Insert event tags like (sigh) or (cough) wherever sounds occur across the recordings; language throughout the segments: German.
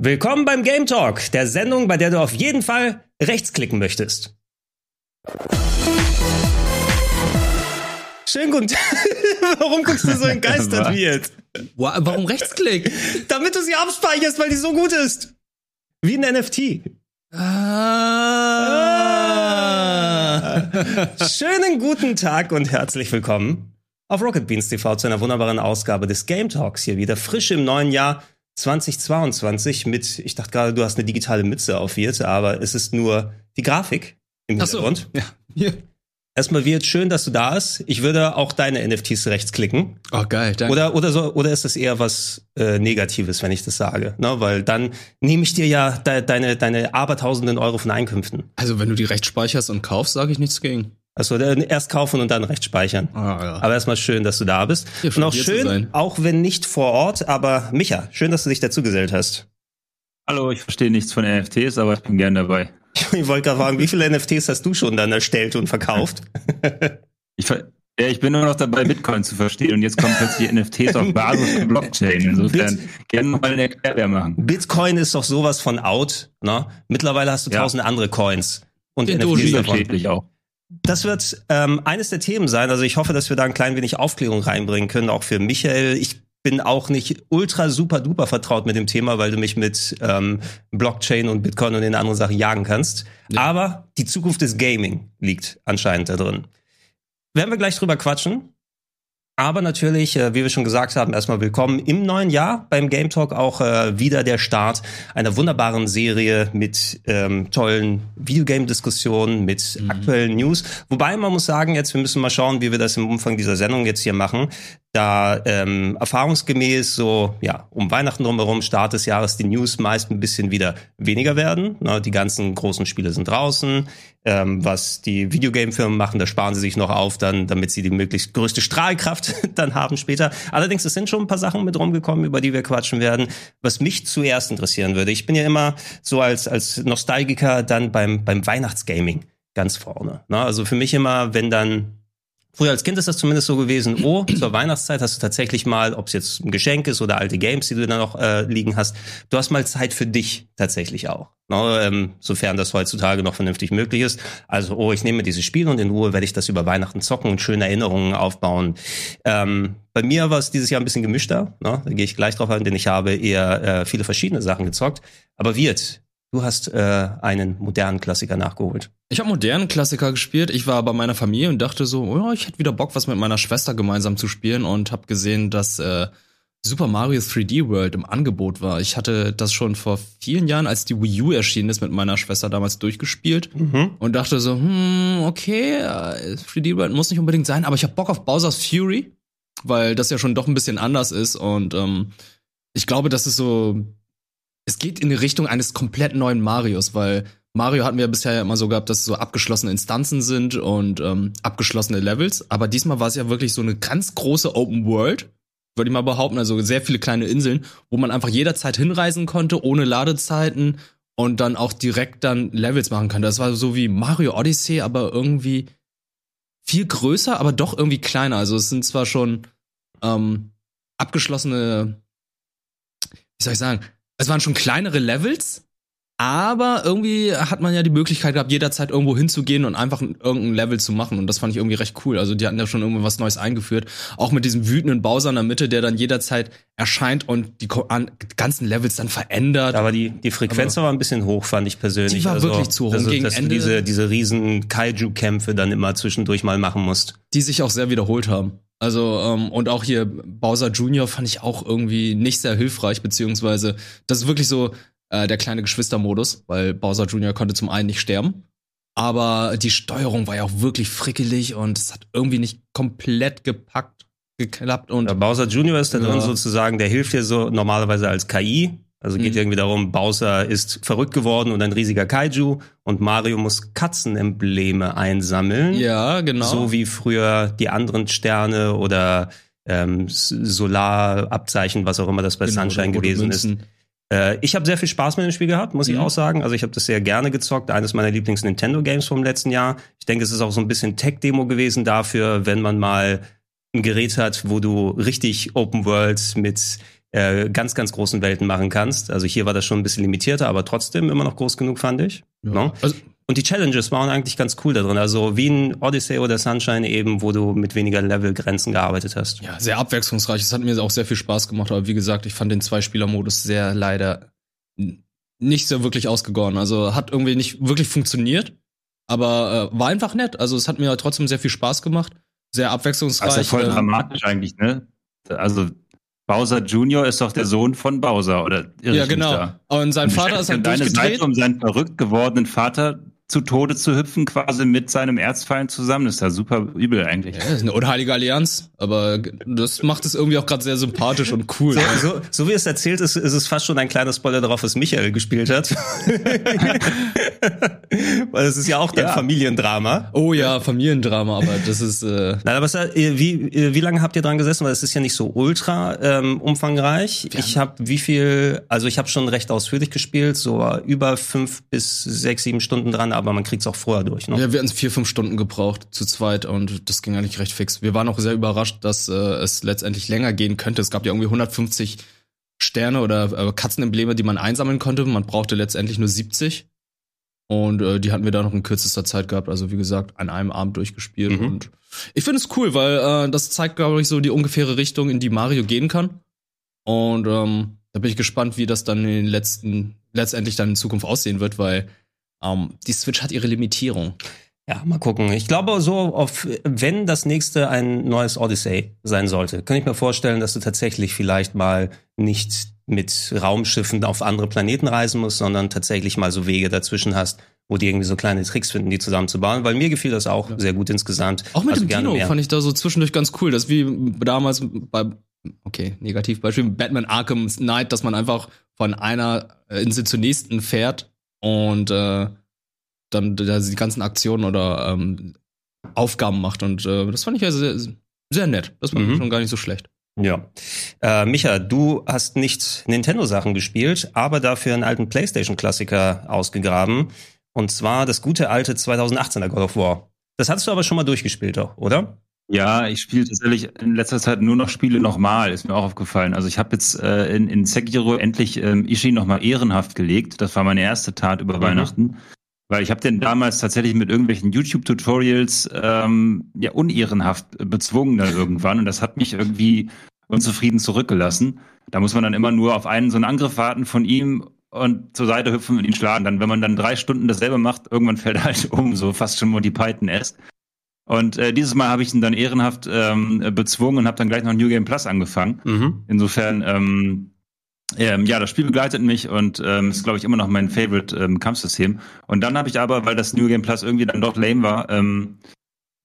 Willkommen beim Game Talk, der Sendung, bei der du auf jeden Fall rechtsklicken möchtest. Schönen guten Tag. (laughs) Warum guckst du so (laughs) entgeistert wie jetzt? Warum Rechtsklick? (laughs) Damit du sie abspeicherst, weil die so gut ist. Wie ein NFT. Ah. Schönen guten Tag und herzlich willkommen auf Rocket Beans TV zu einer wunderbaren Ausgabe des Game Talks hier wieder frisch im neuen Jahr 2022 mit, ich dachte gerade, du hast eine digitale Mütze auf jetzt, aber es ist nur die Grafik im Hintergrund. So. Ja. Hier. Erstmal wird schön, dass du da bist. Ich würde auch deine NFTs rechtsklicken. Oh geil, danke. Oder oder so oder ist das eher was äh, Negatives, wenn ich das sage? Ne? Weil dann nehme ich dir ja de deine deine abertausenden Euro von Einkünften. Also wenn du die recht speicherst und kaufst, sage ich nichts gegen. Also erst kaufen und dann recht speichern. Ah, ja. Aber erstmal schön, dass du da bist. Ja, und auch schön, auch wenn nicht vor Ort, aber Micha, schön, dass du dich dazu gesellt hast. Hallo, ich verstehe nichts von NFTs, aber ich bin gern dabei. Ich wollte gerade fragen, wie viele NFTs hast du schon dann erstellt und verkauft? Ich, ver- ja, ich bin nur noch dabei, Bitcoin zu verstehen und jetzt kommen plötzlich NFTs auf Basis von Blockchain. Insofern gerne mal eine Erklärung machen. Bitcoin ist doch sowas von out. Ne? Mittlerweile hast du Ja. tausende andere Coins und Den NFTs davon. Auch. Das wird ähm, eines der Themen sein. Also ich hoffe, dass wir da ein klein wenig Aufklärung reinbringen können, auch für Michael. Ich bin auch nicht ultra super duper vertraut mit dem Thema, weil du mich mit ähm, Blockchain und Bitcoin und den anderen Sachen jagen kannst. Ja. Aber die Zukunft des Gaming liegt anscheinend da drin. Werden wir gleich drüber quatschen. Aber natürlich, äh, wie wir schon gesagt haben, erstmal willkommen im neuen Jahr beim Game Talk. Auch äh, wieder der Start einer wunderbaren Serie mit ähm, tollen Videogame-Diskussionen, mit aktuellen News. Wobei man muss sagen, jetzt wir müssen mal schauen, wie wir das im Umfang dieser Sendung jetzt hier machen. Da ähm, erfahrungsgemäß so ja um Weihnachten drumherum, Start des Jahres, die News meist ein bisschen wieder weniger werden. Ne, die ganzen großen Spiele sind draußen. Ähm, was die Videogame-Firmen machen, da sparen sie sich noch auf, dann, damit sie die möglichst größte Strahlkraft (laughs) dann haben später. Allerdings, es sind schon ein paar Sachen mit rumgekommen, über die wir quatschen werden. Was mich zuerst interessieren würde, ich bin ja immer so als, als Nostalgiker dann beim, beim Weihnachtsgaming ganz vorne. Ne? Also für mich immer, wenn dann Früher als Kind ist das zumindest so gewesen, oh, zur Weihnachtszeit hast du tatsächlich mal, ob es jetzt ein Geschenk ist oder alte Games, die du da noch äh, liegen hast, du hast mal Zeit für dich tatsächlich auch. Ne, ähm, sofern das heutzutage noch vernünftig möglich ist. Also, oh, ich nehme dieses Spiel und in Ruhe werde ich das über Weihnachten zocken und schöne Erinnerungen aufbauen. Ähm, bei mir war es dieses Jahr ein bisschen gemischter, ne? da gehe ich gleich drauf ein, denn ich habe eher äh, viele verschiedene Sachen gezockt. Aber Wirt, du hast äh, einen modernen Klassiker nachgeholt. Ich habe modernen Klassiker gespielt. Ich war bei meiner Familie und dachte so, oh, ich hätte wieder Bock, was mit meiner Schwester gemeinsam zu spielen und habe gesehen, dass äh, Super Mario 3D World im Angebot war. Ich hatte das schon vor vielen Jahren, als die Wii U erschienen ist, mit meiner Schwester damals durchgespielt Mhm. und dachte so, hm, okay, äh, 3D World muss nicht unbedingt sein, aber ich habe Bock auf Bowser's Fury, weil das ja schon doch ein bisschen anders ist und ähm, ich glaube, das ist so, es geht in die Richtung eines komplett neuen Marios, weil Mario hatten wir ja bisher ja immer so gehabt, dass es so abgeschlossene Instanzen sind und ähm, abgeschlossene Levels, aber diesmal war es ja wirklich so eine ganz große Open World, würde ich mal behaupten, also sehr viele kleine Inseln, wo man einfach jederzeit hinreisen konnte, ohne Ladezeiten und dann auch direkt dann Levels machen konnte. Das war so wie Mario Odyssey, aber irgendwie viel größer, aber doch irgendwie kleiner. Also es sind zwar schon ähm, abgeschlossene, wie soll ich sagen, es waren schon kleinere Levels, aber irgendwie hat man ja die Möglichkeit gehabt, jederzeit irgendwo hinzugehen und einfach irgendein Level zu machen. Und das fand ich irgendwie recht cool. Also die hatten ja schon irgendwas Neues eingeführt. Auch mit diesem wütenden Bowser in der Mitte, der dann jederzeit erscheint und die ganzen Levels dann verändert. Aber die, die Frequenz war ein bisschen hoch, fand ich persönlich. Die war wirklich zu hoch. Also, gegen dass du Ende- diese, diese riesen Kaiju-Kämpfe dann immer zwischendurch mal machen musst. die sich auch sehr wiederholt haben. Also, ähm, und auch hier Bowser Jr. fand ich auch irgendwie nicht sehr hilfreich, beziehungsweise das ist wirklich so äh, der kleine Geschwistermodus, weil Bowser Jr. konnte zum einen nicht sterben, aber die Steuerung war ja auch wirklich frickelig und es hat irgendwie nicht komplett gepackt, geklappt und Der Bowser Jr. ist da drin Ja. sozusagen, der hilft dir so normalerweise als KI. Also geht Mhm. irgendwie darum, Bowser ist verrückt geworden und ein riesiger Kaiju und Mario muss Katzenembleme einsammeln. ja, genau. So wie früher die anderen Sterne oder ähm, Solarabzeichen, was auch immer das bei Genau, Sunshine gewesen ist. Äh, ich habe sehr viel Spaß mit dem Spiel gehabt, muss ich Mhm. auch sagen. Also ich habe das sehr gerne gezockt. Eines meiner Lieblings-Nintendo-Games vom letzten Jahr. Ich denke, es ist auch so ein bisschen Tech-Demo gewesen dafür, wenn man mal ein Gerät hat, wo du richtig Open Worlds mit äh, ganz, ganz großen Welten machen kannst. Also hier war das schon ein bisschen limitierter, aber trotzdem immer noch groß genug, fand ich. Ja. No? Also, Und die Challenges waren eigentlich ganz cool da drin. Also wie ein Odyssey oder Sunshine eben, wo du mit weniger Levelgrenzen gearbeitet hast. ja, sehr abwechslungsreich. Es hat mir auch sehr viel Spaß gemacht, aber wie gesagt, ich fand den Zwei-Spieler-Modus sehr leider nicht so wirklich ausgegoren. Also hat irgendwie nicht wirklich funktioniert, aber äh, war einfach nett. Also es hat mir trotzdem sehr viel Spaß gemacht. Sehr abwechslungsreich. Das ist ja voll äh, dramatisch eigentlich, ne? Also Bowser Junior ist doch der Sohn von Bowser, oder irre ja, genau. Und sein Vater ist halt deine durchgedreht. Seite, um seinen verrückt gewordenen Vater zu Tode zu hüpfen, quasi mit seinem Erzfeind zusammen. Das ist ja super übel eigentlich. Ja, ist eine unheilige Allianz, aber das macht es irgendwie auch gerade sehr sympathisch und cool. So, ja. so, so wie es erzählt ist, ist es fast schon ein kleiner Spoiler darauf, was Michael gespielt hat. (laughs) Weil es ist ja auch ein Ja. Familiendrama. Oh ja, Familiendrama, aber das ist äh, Nein, aber es, äh, wie, äh, wie lange habt ihr dran gesessen? Weil es ist ja nicht so ultra ähm, umfangreich. Ich habe wie viel, also ich habe schon recht ausführlich gespielt, so über fünf bis sechs, sieben Stunden dran, aber man kriegt's auch vorher durch. Ne? Ja, wir hatten vier, fünf Stunden gebraucht zu zweit und das ging eigentlich recht fix. Wir waren auch sehr überrascht, dass äh, es letztendlich länger gehen könnte. Es gab ja irgendwie 150 Sterne oder äh, Katzenembleme, die man einsammeln konnte. Man brauchte letztendlich nur 70. Und äh, die hatten wir da noch in kürzester Zeit gehabt. Also wie gesagt, an einem Abend durchgespielt. Mhm. Und ich finde es cool, weil äh, das zeigt, glaube ich, so die ungefähre Richtung, in die Mario gehen kann. Und ähm, da bin ich gespannt, wie das dann in den letzten, letztendlich dann in Zukunft aussehen wird, weil ähm, die Switch hat ihre Limitierung. Ja, mal gucken. Ich glaube, so auf, wenn das nächste ein neues Odyssey sein sollte, kann ich mir vorstellen, dass du tatsächlich vielleicht mal nicht mit Raumschiffen auf andere Planeten reisen musst, sondern tatsächlich mal so Wege dazwischen hast, wo die irgendwie so kleine Tricks finden, die zusammenzubauen. Weil mir gefiel das auch sehr gut insgesamt. Auch mit Also dem mehr. fand ich da so zwischendurch ganz cool. Das ist wie damals bei, okay, Negativbeispiel, Batman Arkham Knight, dass man einfach von einer äh, Insel zur nächsten fährt und äh, dann da die ganzen Aktionen oder ähm, Aufgaben macht. Und äh, das fand ich ja sehr, sehr nett. Das war Mhm. schon gar nicht so schlecht. Ja. Äh, Micha, du hast nicht Nintendo-Sachen gespielt, aber dafür einen alten PlayStation-Klassiker ausgegraben. Und zwar das gute alte 2018er God of War. Das hattest du aber schon mal durchgespielt, doch, oder? Ja, ich spiele tatsächlich in letzter Zeit nur noch Spiele nochmal, ist mir auch aufgefallen. Also ich habe jetzt äh, in, in Sekiro endlich ähm, Ishii nochmal ehrenhaft gelegt. Das war meine erste Tat über Mhm. Weihnachten. Weil ich habe den damals tatsächlich mit irgendwelchen YouTube-Tutorials ähm, ja unehrenhaft bezwungen dann irgendwann. Und das hat mich irgendwie unzufrieden zurückgelassen. Da muss man dann immer nur auf einen so einen Angriff warten von ihm und zur Seite hüpfen und ihn schlagen. Dann, wenn man dann drei Stunden dasselbe macht, irgendwann fällt er halt (laughs) um, so fast schon Monty Python-esque. Und äh, dieses Mal habe ich ihn dann ehrenhaft ähm, bezwungen und habe dann gleich noch New Game Plus angefangen. Mhm. Insofern, ähm, ähm, ja, das Spiel begleitet mich und ähm, ist, glaube ich, immer noch mein Favorite ähm, Kampfsystem. Und dann habe ich aber, weil das New Game Plus irgendwie dann doch lame war, ähm,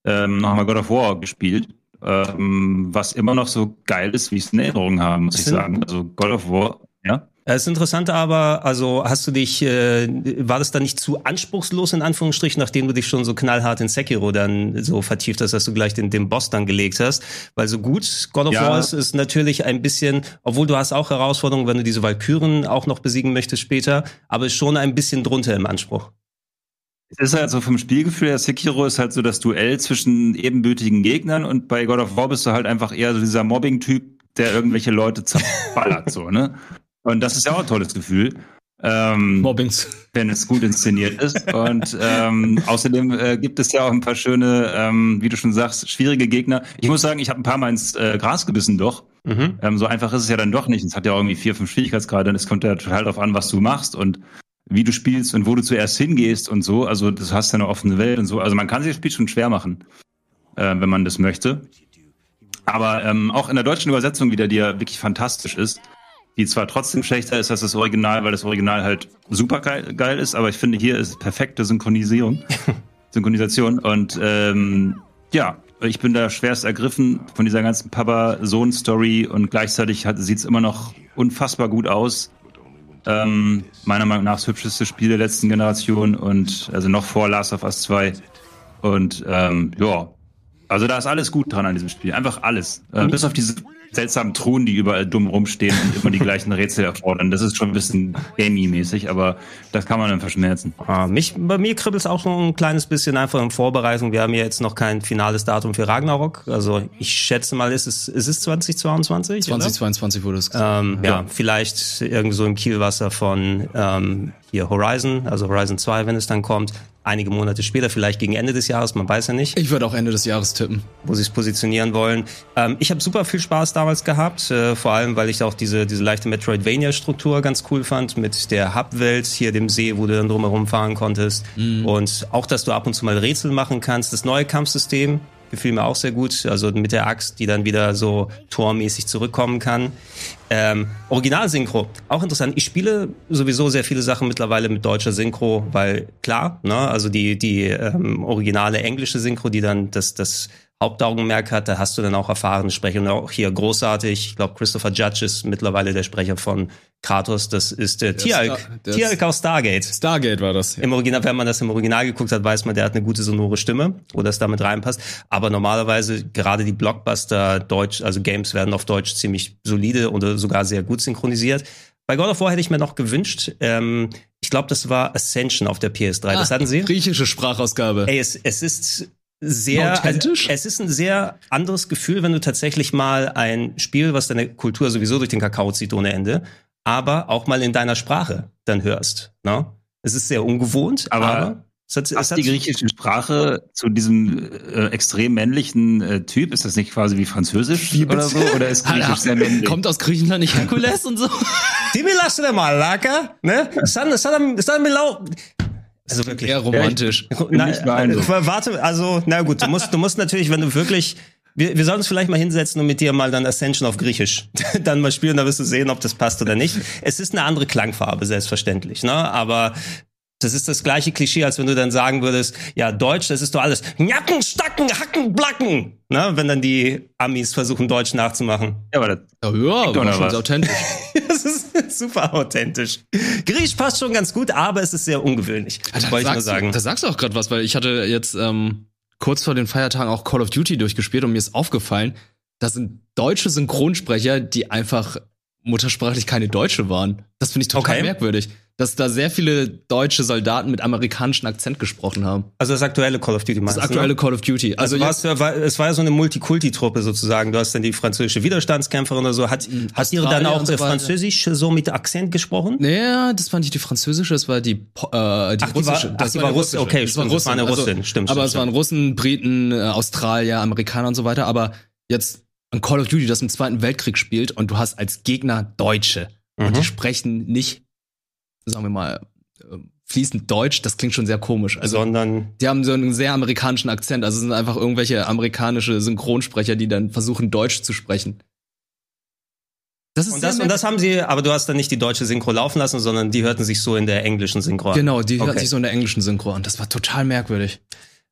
ähm, nochmal God of War gespielt. Ähm, was immer noch so geil ist, wie ich es in Erinnerung habe, muss ich sagen. Also God of War, ja. Das ist interessant, aber also hast du dich, äh, war das dann nicht zu anspruchslos in Anführungsstrichen, nachdem du dich schon so knallhart in Sekiro dann so vertieft hast, dass du gleich den, den Boss dann gelegt hast? Weil so gut God of Ja. War ist, ist natürlich ein bisschen, obwohl du hast auch Herausforderungen, wenn du diese Valkyren auch noch besiegen möchtest später, aber ist schon ein bisschen drunter im Anspruch. Es ist halt so vom Spielgefühl her, Sekiro ist halt so das Duell zwischen ebenbürtigen Gegnern und bei God of War bist du halt einfach eher so dieser Mobbing-Typ, der irgendwelche Leute (laughs) zerballert, so, ne? Und das ist ja auch ein tolles Gefühl. Ähm, Mobbings. wenn es gut inszeniert ist. Und ähm, außerdem äh, gibt es ja auch ein paar schöne, ähm, wie du schon sagst, schwierige Gegner. Ich muss sagen, ich habe ein paar Mal ins äh, Gras gebissen doch. Mhm. Ähm, so einfach ist es ja dann doch nicht. Es hat ja auch irgendwie vier, fünf Schwierigkeitsgrade. Und es kommt ja total darauf an, was du machst und wie du spielst und wo du zuerst hingehst und so. Also du hast ja eine offene Welt und so. Also man kann sich das Spiel schon schwer machen, äh, wenn man das möchte. Aber ähm, auch in der deutschen Übersetzung wieder, die ja wirklich fantastisch ist, die zwar trotzdem schlechter ist als das Original, weil das Original halt super geil, geil ist, aber ich finde, hier ist perfekte Synchronisierung, (laughs) Synchronisation und ähm, ja, ich bin da schwerst ergriffen von dieser ganzen Papa-Sohn-Story und gleichzeitig sieht es immer noch unfassbar gut aus. Ähm, meiner Meinung nach das hübscheste Spiel der letzten Generation und also noch vor Last of Us 2. Und ähm, ja, also da ist alles gut dran an diesem Spiel. Einfach alles. Äh, bis auf diese seltsamen Truhen, die überall dumm rumstehen und immer die gleichen Rätsel erfordern. Das ist schon ein bisschen gamey-mäßig, aber das kann man dann verschmerzen. Ah, mich, bei mir kribbelt es auch schon ein kleines bisschen einfach in Vorbereitung. Wir haben ja jetzt noch kein finales Datum für Ragnarok. Also ich schätze mal, ist es, ist es 2022? 2022 wurde es gesagt. Ähm, ja. ja, vielleicht irgendwie so im Kielwasser von ähm, hier Horizon, also Horizon 2, wenn es dann kommt einige Monate später, vielleicht gegen Ende des Jahres, man weiß ja nicht. Ich würde auch Ende des Jahres tippen. Wo sie es positionieren wollen. Ähm, ich habe super viel Spaß damals gehabt, äh, vor allem, weil ich auch diese, diese leichte Metroidvania-Struktur ganz cool fand, mit der Hub-Welt, hier dem See, wo du dann drumherum fahren konntest. Mhm. Und auch, dass du ab und zu mal Rätsel machen kannst. Das neue Kampfsystem, gefiel mir auch sehr gut. Also mit der Axt, die dann wieder so tormäßig zurückkommen kann. Ähm, Original-Synchro, auch interessant. Ich spiele sowieso sehr viele Sachen mittlerweile mit deutscher Synchro, weil klar, ne, also die, die ähm, originale englische Synchro, die dann das, das Hauptaugenmerk hat, da hast du dann auch erfahrene Sprecher und auch hier großartig. Ich glaube, Christopher Judge ist mittlerweile der Sprecher von Kratos. Das ist der, der Tialk, aus Stargate. Stargate war das. Ja. Im Original, wenn man das im Original geguckt hat, weiß man, der hat eine gute sonore Stimme, wo das damit reinpasst. Aber normalerweise gerade die Blockbuster Deutsch, also Games werden auf Deutsch ziemlich solide oder sogar sehr gut synchronisiert. Bei God of War hätte ich mir noch gewünscht, ähm, ich glaube, das war Ascension auf der PS3. Ah, das hatten sie. Griechische Sprachausgabe. Ey, es, es ist sehr authentisch. Also, es ist ein sehr anderes Gefühl, wenn du tatsächlich mal ein Spiel, was deine Kultur sowieso durch den Kakao zieht ohne Ende, aber auch mal in deiner Sprache dann hörst. Ne? Es ist sehr ungewohnt, aber, aber es hat, es hat die griechische Sprache zu diesem äh, extrem männlichen äh, Typ? Ist das nicht quasi wie Französisch wie oder so? Oder ist Griechisch sehr männlich? Kommt aus Griechenland nicht Herkules und so? Die lasse der Malaka, ne? San, san, san. Also wirklich. Eher romantisch. Ja, (laughs) na, warte, also, na gut, du musst, du musst natürlich, wenn du wirklich, wir, wir sollen uns vielleicht mal hinsetzen und mit dir mal dann Ascension auf Griechisch (laughs) dann mal spielen, da wirst du sehen, ob das passt oder nicht. Es ist eine andere Klangfarbe, selbstverständlich, ne? Aber das ist das gleiche Klischee, als wenn du dann sagen würdest, ja, Deutsch, das ist doch alles Jacken, Stacken, Hacken, Blacken. Ne? Wenn dann die Amis versuchen, Deutsch nachzumachen. Ja, aber das ja, ja aber schon was. authentisch. (laughs) das ist super authentisch. Griechisch passt schon ganz gut, aber es ist sehr ungewöhnlich. Ja, wollte ich nur sagen. da sagst du auch gerade was, weil ich hatte jetzt ähm, kurz vor den Feiertagen auch Call of Duty durchgespielt und mir ist aufgefallen, das sind deutsche Synchronsprecher, die einfach muttersprachlich keine Deutsche waren. Das finde ich total okay. merkwürdig dass da sehr viele deutsche Soldaten mit amerikanischem Akzent gesprochen haben. Also das aktuelle Call of Duty meinst Das aktuelle ne? Call of Duty. Also, also ja, war, es war ja so eine Multikulti-Truppe sozusagen. Du hast dann die französische Widerstandskämpferin oder so. Hat, mhm. hat ihre dann auch so Französisch so mit Akzent gesprochen? Naja, das fand ich die französische, es war die, äh, die ach, russische. Die war, ach, die war, Russische. Okay, das war, das war eine also Russin, also, stimmt. Aber stimmt, es waren Russen, Briten, äh, Australier, Amerikaner und so weiter. Aber jetzt ein Call of Duty, das im Zweiten Weltkrieg spielt und du hast als Gegner Deutsche. Mhm. Und die sprechen nicht, sagen wir mal, ähm, fließend Deutsch, das klingt schon sehr komisch. Also, Sondern die haben so einen sehr amerikanischen Akzent. Also es sind einfach irgendwelche amerikanische Synchronsprecher, die dann versuchen, Deutsch zu sprechen. Das ist und, das, und das haben sie, aber du hast dann nicht die deutsche Synchro laufen lassen, sondern die hörten sich so in der englischen Synchro an. Genau, die okay. hörten sich so in der englischen Synchro an. Das war total merkwürdig.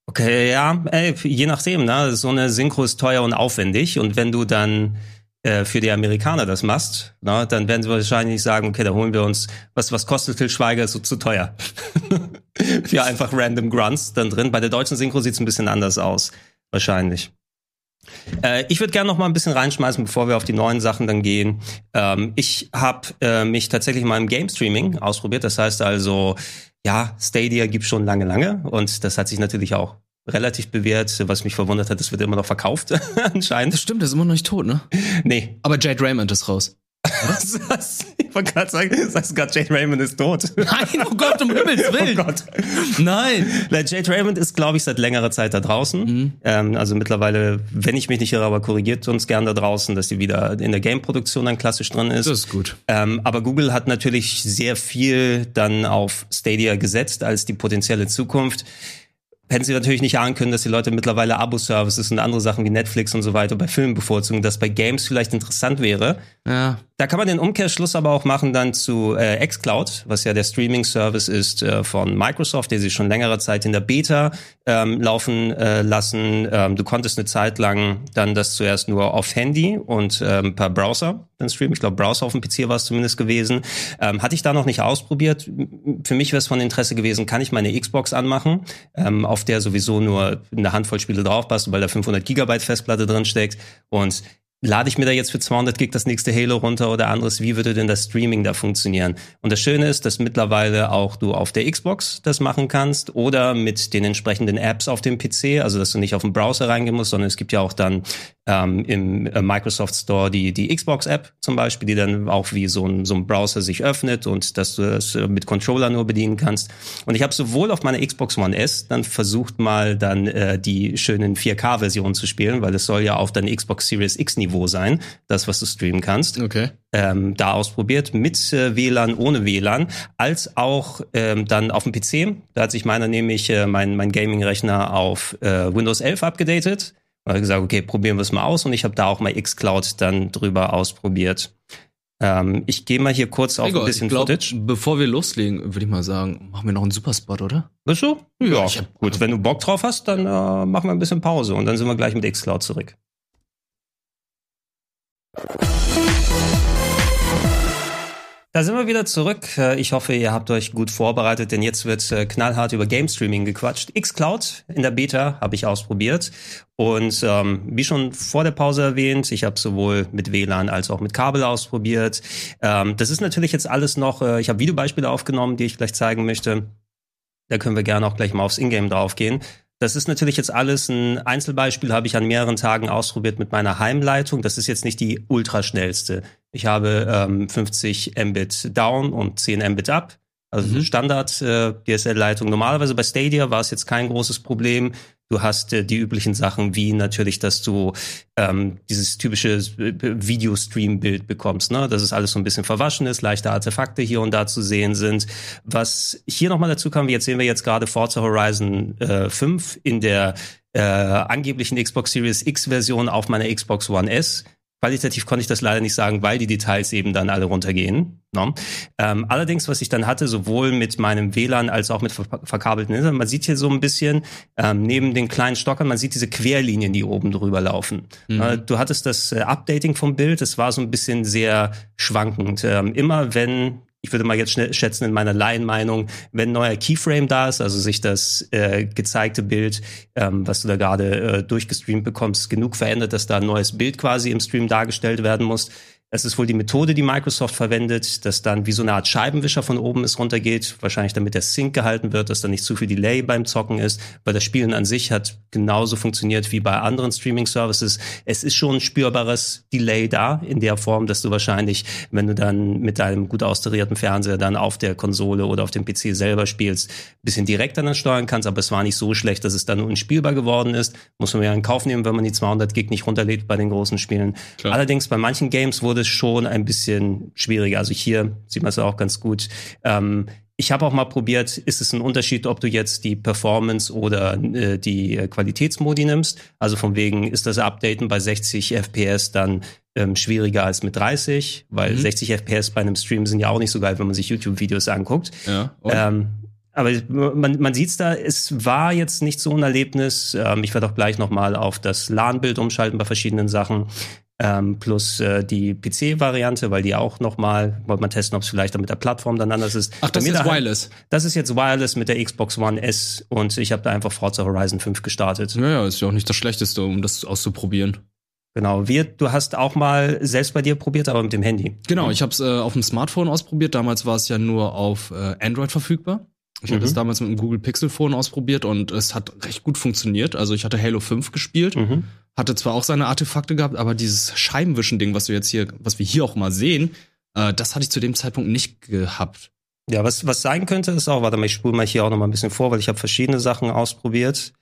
Okay, ja, ey, je nachdem, ne? So eine Synchro ist teuer und aufwendig und wenn du dann äh, für die Amerikaner das machst, na, dann werden sie wahrscheinlich sagen, okay, da holen wir uns, was, was kostet Phil Schweiger, so zu teuer. (laughs) für einfach random Grunts dann drin. Bei der deutschen Synchro sieht's ein bisschen anders aus. Wahrscheinlich. Äh, ich würde gerne noch mal ein bisschen reinschmeißen, bevor wir auf die neuen Sachen dann gehen. Ähm, ich habe äh, mich tatsächlich mal im Game Streaming ausprobiert. Das heißt also, ja, Stadia gibt's schon lange, lange und das hat sich natürlich auch relativ bewährt, was mich verwundert hat, es wird immer noch verkauft, (laughs) anscheinend. Das stimmt, das ist immer noch nicht tot, ne? Nee. Aber Jade Raymond ist raus. Was? was? Ich wollte gerade sagen, sagst du gerade, Jade Raymond ist tot. Nein, oh Gott, um Himmels (laughs) oh Willen. Oh Gott. Nein. Jade Raymond ist, glaube ich, seit längerer Zeit da draußen. Mhm. Ähm, also mittlerweile, wenn ich mich nicht irre, aber korrigiert uns gern da draußen, dass sie wieder in der Game-Produktion dann klassisch drin ist. Das ist gut. Ähm, aber Google hat natürlich sehr viel dann auf Stadia gesetzt als die potenzielle Zukunft hätten sie natürlich nicht ahnen können, dass die Leute mittlerweile Abo-Services und andere Sachen wie Netflix und so weiter bei Filmen bevorzugen, dass bei Games vielleicht interessant wäre. Ja. Da kann man den Umkehrschluss aber auch machen dann zu äh, xCloud, was ja der Streaming-Service ist äh, von Microsoft, der sie schon längere Zeit in der Beta ähm, laufen äh, lassen. Ähm, du konntest eine Zeit lang dann das zuerst nur auf Handy und ähm, per Browser dann streamen. Ich glaube, Browser auf dem PC war es zumindest gewesen. Ähm, hatte ich da noch nicht ausprobiert. Für mich wäre es von Interesse gewesen, kann ich meine Xbox anmachen, ähm, auf der sowieso nur eine Handvoll Spiele draufpasst, weil da 500 Gigabyte Festplatte drin steckt und lade ich mir da jetzt für 200 Gig das nächste Halo runter oder anderes, wie würde denn das Streaming da funktionieren? Und das Schöne ist, dass mittlerweile auch du auf der Xbox das machen kannst oder mit den entsprechenden Apps auf dem PC, also dass du nicht auf den Browser reingehen musst, sondern es gibt ja auch dann ähm, im äh, Microsoft Store die, die Xbox-App zum Beispiel, die dann auch wie so ein, so ein Browser sich öffnet und dass du das äh, mit Controller nur bedienen kannst. Und ich habe sowohl auf meiner Xbox One S dann versucht mal dann äh, die schönen 4K-Versionen zu spielen, weil es soll ja auf deiner Xbox Series X-Niveau Niveau sein, das, was du streamen kannst. Okay. Ähm, da ausprobiert mit äh, WLAN, ohne WLAN, als auch ähm, dann auf dem PC. Da hat sich meiner nämlich äh, mein, mein Gaming-Rechner auf äh, Windows 11 abgedatet. Da habe gesagt, okay, probieren wir es mal aus und ich habe da auch mal xCloud dann drüber ausprobiert. Ähm, ich gehe mal hier kurz auf Gregor, ein bisschen glaub, Footage. Bevor wir loslegen, würde ich mal sagen, machen wir noch einen Superspot, oder? Bist du? Ja, ich hab- gut. Wenn du Bock drauf hast, dann äh, machen wir ein bisschen Pause und dann sind wir gleich mit xCloud zurück. Da sind wir wieder zurück. Äh, Ich hoffe, ihr habt euch gut vorbereitet, denn jetzt wird äh, knallhart über Game Streaming gequatscht. xCloud in der Beta habe ich ausprobiert und ähm, wie schon vor der Pause erwähnt, ich habe sowohl mit WLAN als auch mit Kabel ausprobiert. Ähm, das ist natürlich jetzt alles noch. Äh, ich habe Videobeispiele aufgenommen, die ich vielleicht zeigen möchte. Da können wir gerne auch gleich mal aufs Ingame draufgehen. Das ist natürlich jetzt alles ein Einzelbeispiel, habe ich an mehreren Tagen ausprobiert mit meiner Heimleitung. Das ist jetzt nicht die ultraschnellste. Ich habe ähm, 50 Mbit down und 10 Mbit up. Also Mhm. Standard äh, DSL-Leitung. Normalerweise bei Stadia war es jetzt kein großes Problem. Du hast äh, die üblichen Sachen wie natürlich, dass du ähm, dieses typische äh, Videostream-Bild bekommst, ne? Dass es alles so ein bisschen verwaschen ist, leichte Artefakte hier und da zu sehen sind. Was hier nochmal dazu kam, jetzt sehen wir jetzt gerade Forza Horizon äh, 5 in der äh, angeblichen Xbox Series X-Version auf meiner Xbox One S. Qualitativ konnte ich das leider nicht sagen, weil die Details eben dann alle runtergehen. No? Ähm, allerdings, was ich dann hatte, sowohl mit meinem WLAN als auch mit ver verkabelten Internet, man sieht hier so ein bisschen ähm, neben den kleinen Stockern, man sieht diese Querlinien, die oben drüber laufen. Mhm. Äh, du hattest das äh, Updating vom Bild, das war so ein bisschen sehr schwankend. Ähm, immer wenn ich würde mal jetzt schätzen in meiner Laienmeinung, wenn ein neuer Keyframe da ist, also sich das äh, gezeigte Bild, ähm, was du da gerade äh, durchgestreamt bekommst, genug verändert, dass da ein neues Bild quasi im Stream dargestellt werden muss. Es ist wohl die Methode, die Microsoft verwendet, dass dann wie so eine Art Scheibenwischer von oben es runtergeht, wahrscheinlich damit der Sync gehalten wird, dass da nicht zu viel Delay beim Zocken ist, weil das Spielen an sich hat genauso funktioniert wie bei anderen Streaming-Services. Es ist schon ein spürbares Delay da in der Form, dass du wahrscheinlich, wenn du dann mit deinem gut austarierten Fernseher dann auf der Konsole oder auf dem PC selber spielst, ein bisschen direkter dann steuern kannst, aber es war nicht so schlecht, dass es dann unspielbar geworden ist. Muss man ja in Kauf nehmen, wenn man die 200 Gig nicht runterlädt bei den großen Spielen. Klar. Allerdings bei manchen Games wurde es schon ein bisschen schwieriger. Also hier sieht man es auch ganz gut. Ähm, ich habe auch mal probiert, ist es ein Unterschied, ob du jetzt die Performance oder äh, die äh, Qualitätsmodi nimmst? Also von wegen ist das Updaten bei 60 FPS dann ähm, schwieriger als mit 30, weil Mhm. 60 FPS bei einem Stream sind ja auch nicht so geil, wenn man sich YouTube-Videos anguckt. Ja. Ähm, aber man, man sieht's da, es war jetzt nicht so ein Erlebnis. Ähm, ich werde auch gleich nochmal auf das LAN-Bild umschalten bei verschiedenen Sachen. Ähm, plus äh, die PC-Variante, weil die auch nochmal, wollte man testen, ob es vielleicht dann mit der Plattform dann anders ist. Ach, das ist jetzt wireless. Das ist jetzt Wireless mit der Xbox One S und ich habe da einfach Forza Horizon 5 gestartet. Naja, ist ja auch nicht das Schlechteste, um das auszuprobieren. Genau. Wir, du hast auch mal selbst bei dir probiert, aber mit dem Handy. Genau, ich habe es äh, auf dem Smartphone ausprobiert. Damals war es ja nur auf äh, Android verfügbar. Ich Mhm. habe es damals mit dem Google Pixel Phone ausprobiert und es hat recht gut funktioniert. Also ich hatte Halo 5 gespielt, Mhm. hatte zwar auch seine Artefakte gehabt, aber dieses Scheibenwischen-Ding, was du jetzt hier, was wir hier auch mal sehen, äh, das hatte ich zu dem Zeitpunkt nicht gehabt. Ja, was, was sein könnte, ist auch, warte mal, ich spule mal hier auch noch mal ein bisschen vor, weil ich habe verschiedene Sachen ausprobiert.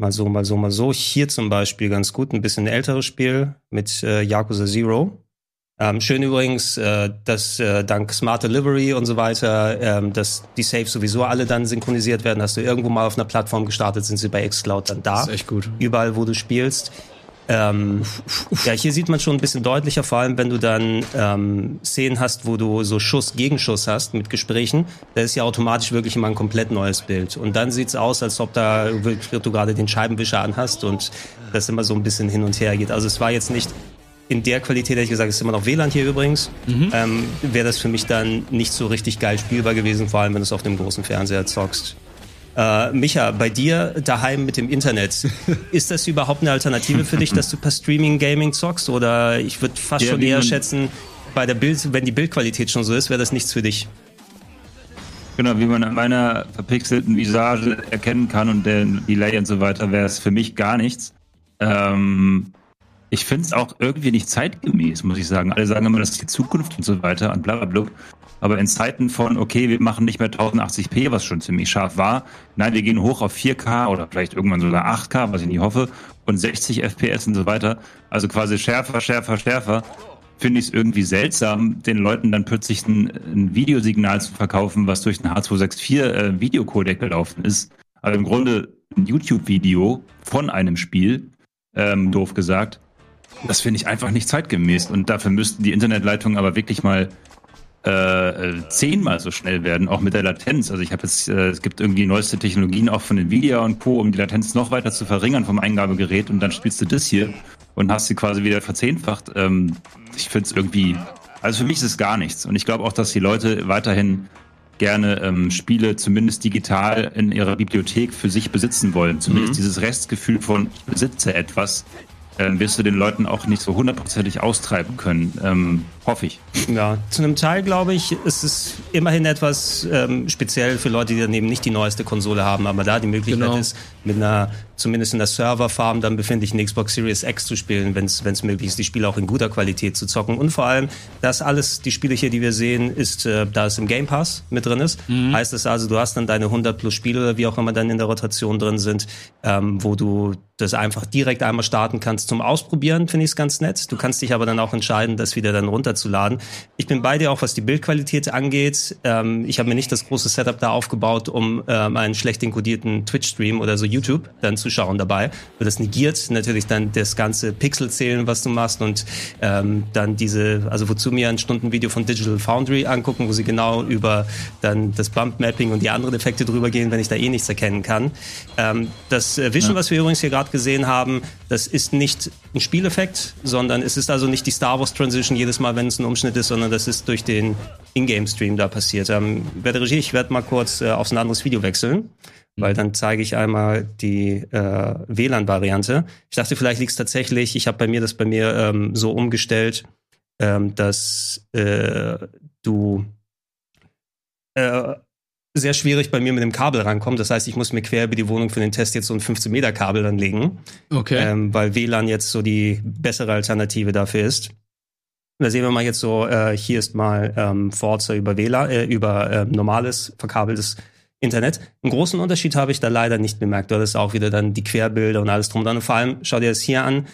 Mal so, mal so, mal so. Hier zum Beispiel ganz gut, ein bisschen älteres Spiel mit äh, Yakuza Zero. Ähm, schön übrigens, äh, dass äh, dank Smart Delivery und so weiter, ähm, dass die Saves sowieso alle dann synchronisiert werden. Hast du irgendwo mal auf einer Plattform gestartet, sind sie bei xCloud dann da Das ist echt gut. überall, wo du spielst. Ähm, ja, hier sieht man schon ein bisschen deutlicher, vor allem wenn du dann ähm, Szenen hast, wo du so Schuss gegen Schuss hast mit Gesprächen, da ist ja automatisch wirklich immer ein komplett neues Bild. Und dann sieht's aus, als ob da wirklich du gerade den Scheibenwischer anhast und das immer so ein bisschen hin und her geht. Also es war jetzt nicht in der Qualität, hätte ich gesagt, es ist immer noch WLAN hier übrigens, ähm, wäre das für mich dann nicht so richtig geil spielbar gewesen, vor allem wenn du es auf dem großen Fernseher zockst. Äh, Micha, bei dir daheim mit dem Internet, (laughs) ist das überhaupt eine Alternative für dich, dass du per Streaming Gaming zockst? Oder ich würde fast ja, schon eher schätzen, bei der Bild, wenn die Bildqualität schon so ist, wäre das nichts für dich. Genau, wie man an meiner verpixelten Visage erkennen kann und der Delay und so weiter, wäre es für mich gar nichts. Ähm, ich finde es auch irgendwie nicht zeitgemäß, muss ich sagen. Alle sagen immer, das ist die Zukunft und so weiter und bla bla bla. Aber in Zeiten von, okay, wir machen nicht mehr 1080p, was schon ziemlich scharf war, nein, wir gehen hoch auf 4K oder vielleicht irgendwann sogar 8K, was ich nie hoffe, und 60 FPS und so weiter. Also quasi schärfer, schärfer, schärfer finde ich es irgendwie seltsam, den Leuten dann plötzlich ein, ein Videosignal zu verkaufen, was durch einen H264 äh, Videocodec gelaufen ist. Also im Grunde ein YouTube-Video von einem Spiel, ähm, doof gesagt. Das finde ich einfach nicht zeitgemäß. Und dafür müssten die Internetleitungen aber wirklich mal äh, zehnmal so schnell werden, auch mit der Latenz. Also ich habe jetzt, äh, es gibt irgendwie neueste Technologien auch von Nvidia und Co., um die Latenz noch weiter zu verringern vom Eingabegerät und dann spielst du das hier und hast sie quasi wieder verzehnfacht. Ähm, ich finde es irgendwie, also für mich ist es gar nichts. Und ich glaube auch, dass die Leute weiterhin gerne ähm, Spiele zumindest digital in ihrer Bibliothek für sich besitzen wollen. Zumindest mhm. dieses Restgefühl von ich besitze etwas, äh, wirst du den Leuten auch nicht so hundertprozentig austreiben können. Ähm, hoffe ich. Ja, zu einem Teil glaube ich, ist es immerhin etwas ähm, speziell für Leute, die daneben nicht die neueste Konsole haben, aber da die Möglichkeit genau. ist, mit einer zumindest in der Serverfarm dann befindlichen Xbox Series X zu spielen, wenn es möglich ist, die Spiele auch in guter Qualität zu zocken. Und vor allem, dass alles, die Spiele hier, die wir sehen, ist, äh, da es im Game Pass mit drin ist. Mhm. Heißt es also, du hast dann deine 100 plus Spiele oder wie auch immer dann in der Rotation drin sind, ähm, wo du das einfach direkt einmal starten kannst zum Ausprobieren, finde ich es ganz nett. Du kannst dich aber dann auch entscheiden, das wieder dann runterzuladen. Ich bin bei dir auch, was die Bildqualität angeht. Ähm, ich habe mir nicht das große Setup da aufgebaut, um ähm, einen schlecht inkodierten Twitch-Stream oder so YouTube dann zu Zuschauen dabei. Und das negiert natürlich dann das ganze Pixelzählen, was du machst und ähm, dann diese, also wozu mir ein Stundenvideo von Digital Foundry angucken, wo sie genau über dann das Bump Mapping und die anderen Effekte drüber gehen, wenn ich da eh nichts erkennen kann. Ähm, das Vision, ja. was wir übrigens hier gerade gesehen haben, das ist nicht ein Spieleffekt, sondern es ist also nicht die Star Wars Transition jedes Mal, wenn es ein Umschnitt ist, sondern das ist durch den Ingame-Stream da passiert. Ähm, werde Regie, ich werde mal kurz äh, auf ein anderes Video wechseln weil dann zeige ich einmal die äh, WLAN-Variante. Ich dachte, vielleicht liegt es tatsächlich, ich habe bei mir das bei mir ähm, so umgestellt, ähm, dass äh, du äh, sehr schwierig bei mir mit dem Kabel rankommst. Das heißt, ich muss mir quer über die Wohnung für den Test jetzt so ein 15 Meter Kabel dann legen. Okay. Ähm, weil WLAN jetzt so die bessere Alternative dafür ist. Da sehen wir mal jetzt so, äh, hier ist mal ähm, Forza über WLAN, äh, über äh, normales verkabeltes Internet. Einen großen Unterschied habe ich da leider nicht bemerkt. Du hattest auch wieder dann die Querbilder und alles drum dran. Und vor allem, schau dir das hier an.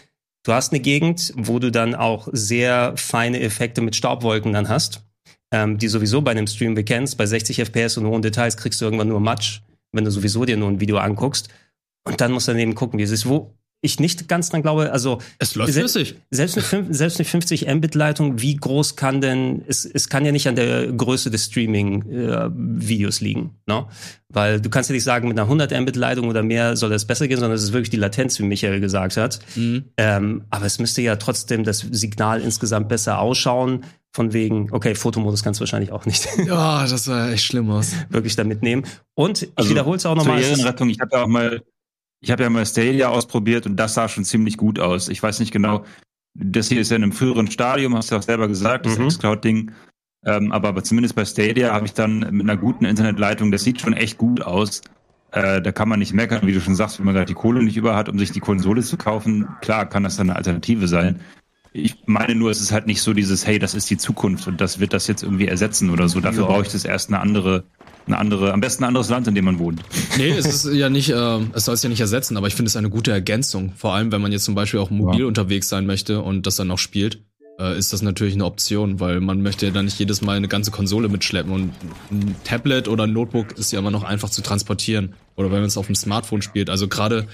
Du hast eine Gegend, wo du dann auch sehr feine Effekte mit Staubwolken dann hast, ähm, die sowieso bei einem Stream bekennst. Bei 60 FPS und hohen Details kriegst du irgendwann nur Matsch, wenn du sowieso dir nur ein Video anguckst. Und dann musst du daneben gucken, wie es ist. Wo, ich nicht ganz dran glaube, also es läuft flüssig. Selbst eine, selbst eine 50 Mbit Leitung, wie groß kann denn es, es kann ja nicht an der Größe des Streaming äh, liegen, ne? Weil du kannst ja nicht sagen, mit einer 100 Mbit Leitung oder mehr soll das besser gehen, sondern es ist wirklich die Latenz, wie Michael gesagt hat. Mhm. Ähm, aber es müsste ja trotzdem das Signal insgesamt besser ausschauen. Von wegen, okay, Fotomodus kannst du wahrscheinlich auch nicht. (laughs) Ja, das sah echt schlimm aus. Wirklich da mitnehmen. Und ich also, wiederhole es auch nochmal. Zur Ehrenrettung, ich habe ja auch mal ich habe ja mal Stadia ausprobiert und das sah schon ziemlich gut aus. Ich weiß nicht genau, das hier ist ja in einem früheren Stadium, hast du auch selber gesagt, das mhm. Xcloud-Ding. Ähm, aber, aber zumindest bei Stadia habe ich dann mit einer guten Internetleitung, das sieht schon echt gut aus. Äh, da kann man nicht meckern, wie du schon sagst, wenn man gerade die Kohle nicht über hat, um sich die Konsole zu kaufen. Klar, kann das dann eine Alternative sein. Ich meine nur, es ist halt nicht so dieses, hey, das ist die Zukunft und das wird das jetzt irgendwie ersetzen oder so. Dafür ja. brauche ich das erst eine andere eine andere, am besten ein anderes Land, in dem man wohnt. Nee, es (laughs) ist ja nicht, äh, es soll es ja nicht ersetzen, aber ich finde es eine gute Ergänzung. Vor allem, wenn man jetzt zum Beispiel auch mobil ja. unterwegs sein möchte und das dann noch spielt, äh, ist das natürlich eine Option, weil man möchte ja dann nicht jedes Mal eine ganze Konsole mitschleppen und ein Tablet oder ein Notebook ist ja immer noch einfach zu transportieren. Oder wenn man es auf dem Smartphone spielt. Also gerade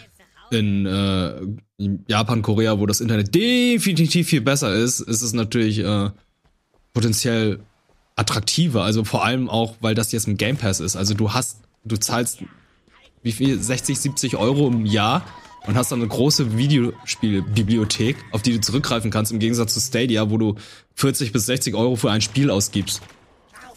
in, äh, Japan, Korea, wo das Internet definitiv viel besser ist, ist es natürlich äh, potenziell attraktiver. Also vor allem auch, weil das jetzt ein Game Pass ist. Also du hast, du zahlst wie viel? 60, 70 Euro im Jahr und hast dann eine große Videospielbibliothek, auf die du zurückgreifen kannst, im Gegensatz zu Stadia, wo du 40 bis 60 Euro für ein Spiel ausgibst.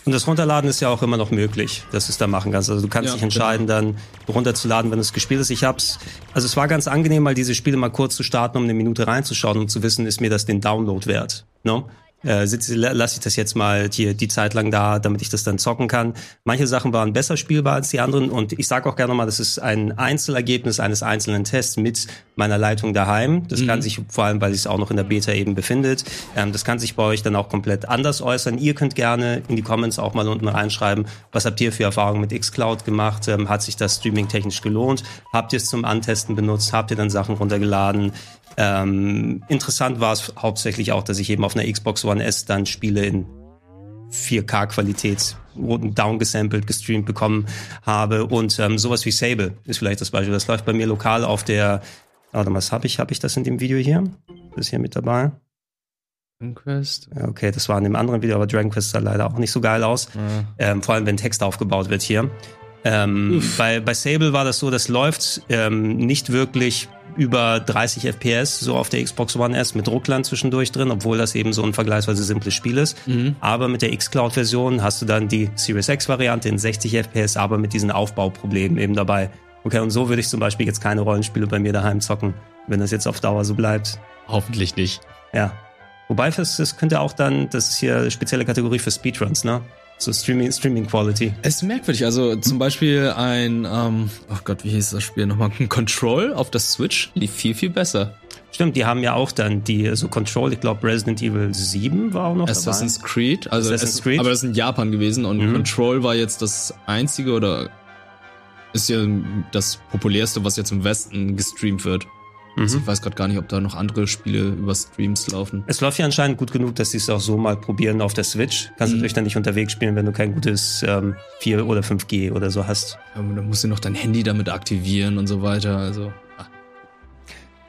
Und das Runterladen ist ja auch immer noch möglich, dass du es da machen kannst. Also du kannst Ja, dich entscheiden, dann runterzuladen, wenn es gespielt hast. Ich hab's, also es war ganz angenehm, mal diese Spiele mal kurz zu starten, um eine Minute reinzuschauen, um zu wissen, ist mir das den Download wert. No? Äh, sitze, lasse ich das jetzt mal hier die Zeit lang da, damit ich das dann zocken kann. Manche Sachen waren besser spielbar als die anderen und ich sage auch gerne mal, das ist ein Einzelergebnis eines einzelnen Tests mit meiner Leitung daheim. Das kann sich vor allem, weil es auch noch in der Beta eben befindet, ähm, das kann sich bei euch dann auch komplett anders äußern. Ihr könnt gerne in die Comments auch mal unten reinschreiben, was habt ihr für Erfahrungen mit xCloud gemacht? Ähm, hat sich das Streaming technisch gelohnt? Habt ihr es zum Antesten benutzt? Habt ihr dann Sachen runtergeladen? Ähm, interessant war es hauptsächlich auch, dass ich eben auf einer Xbox One S dann Spiele in 4K-Qualität downgesampelt, gestreamt bekommen habe. Und ähm, sowas wie Sable ist vielleicht das Beispiel. Das läuft bei mir lokal auf der. Warte mal, was habe ich? Habe ich das in dem Video hier? Das ist hier mit dabei. Quest. Ja, Okay, das war in dem anderen Video, aber Dragon Quest sah leider auch nicht so geil aus. Ähm, vor allem, wenn Text aufgebaut wird hier. Ähm, bei, bei Sable war das so, das läuft ähm, nicht wirklich über 30 FPS, so auf der Xbox One S mit Ruckland zwischendurch drin, obwohl das eben so ein vergleichsweise simples Spiel ist. Aber mit der Xcloud-Version hast du dann die Series X-Variante in 60 FPS, aber mit diesen Aufbauproblemen eben dabei. Okay, und so würde ich zum Beispiel jetzt keine Rollenspiele bei mir daheim zocken, wenn das jetzt auf Dauer so bleibt. Hoffentlich nicht. Ja. Wobei das, das könnte auch dann, das ist hier eine spezielle Kategorie für Speedruns, ne? So Streaming, Streaming Quality. Es ist merkwürdig. Also zum Beispiel ein, ähm, oh Gott, wie hieß das Spiel nochmal? Ein Control auf der Switch lief viel, viel besser. Stimmt, die haben ja auch dann die so Control, ich glaube Resident Evil 7 war auch noch Assassin's Creed, also Assassin's es, Creed? aber das ist in Japan gewesen und Mhm. Control war jetzt das einzige oder ist ja das populärste, was jetzt im Westen gestreamt wird. Also Mhm. ich weiß gerade gar nicht, ob da noch andere Spiele über Streams laufen. Es läuft ja anscheinend gut genug, dass sie es auch so mal probieren auf der Switch. Kannst Mhm. natürlich dann nicht unterwegs spielen, wenn du kein gutes ähm, 4 oder 5G oder so hast. Aber dann musst du noch dein Handy damit aktivieren und so weiter. Also ah,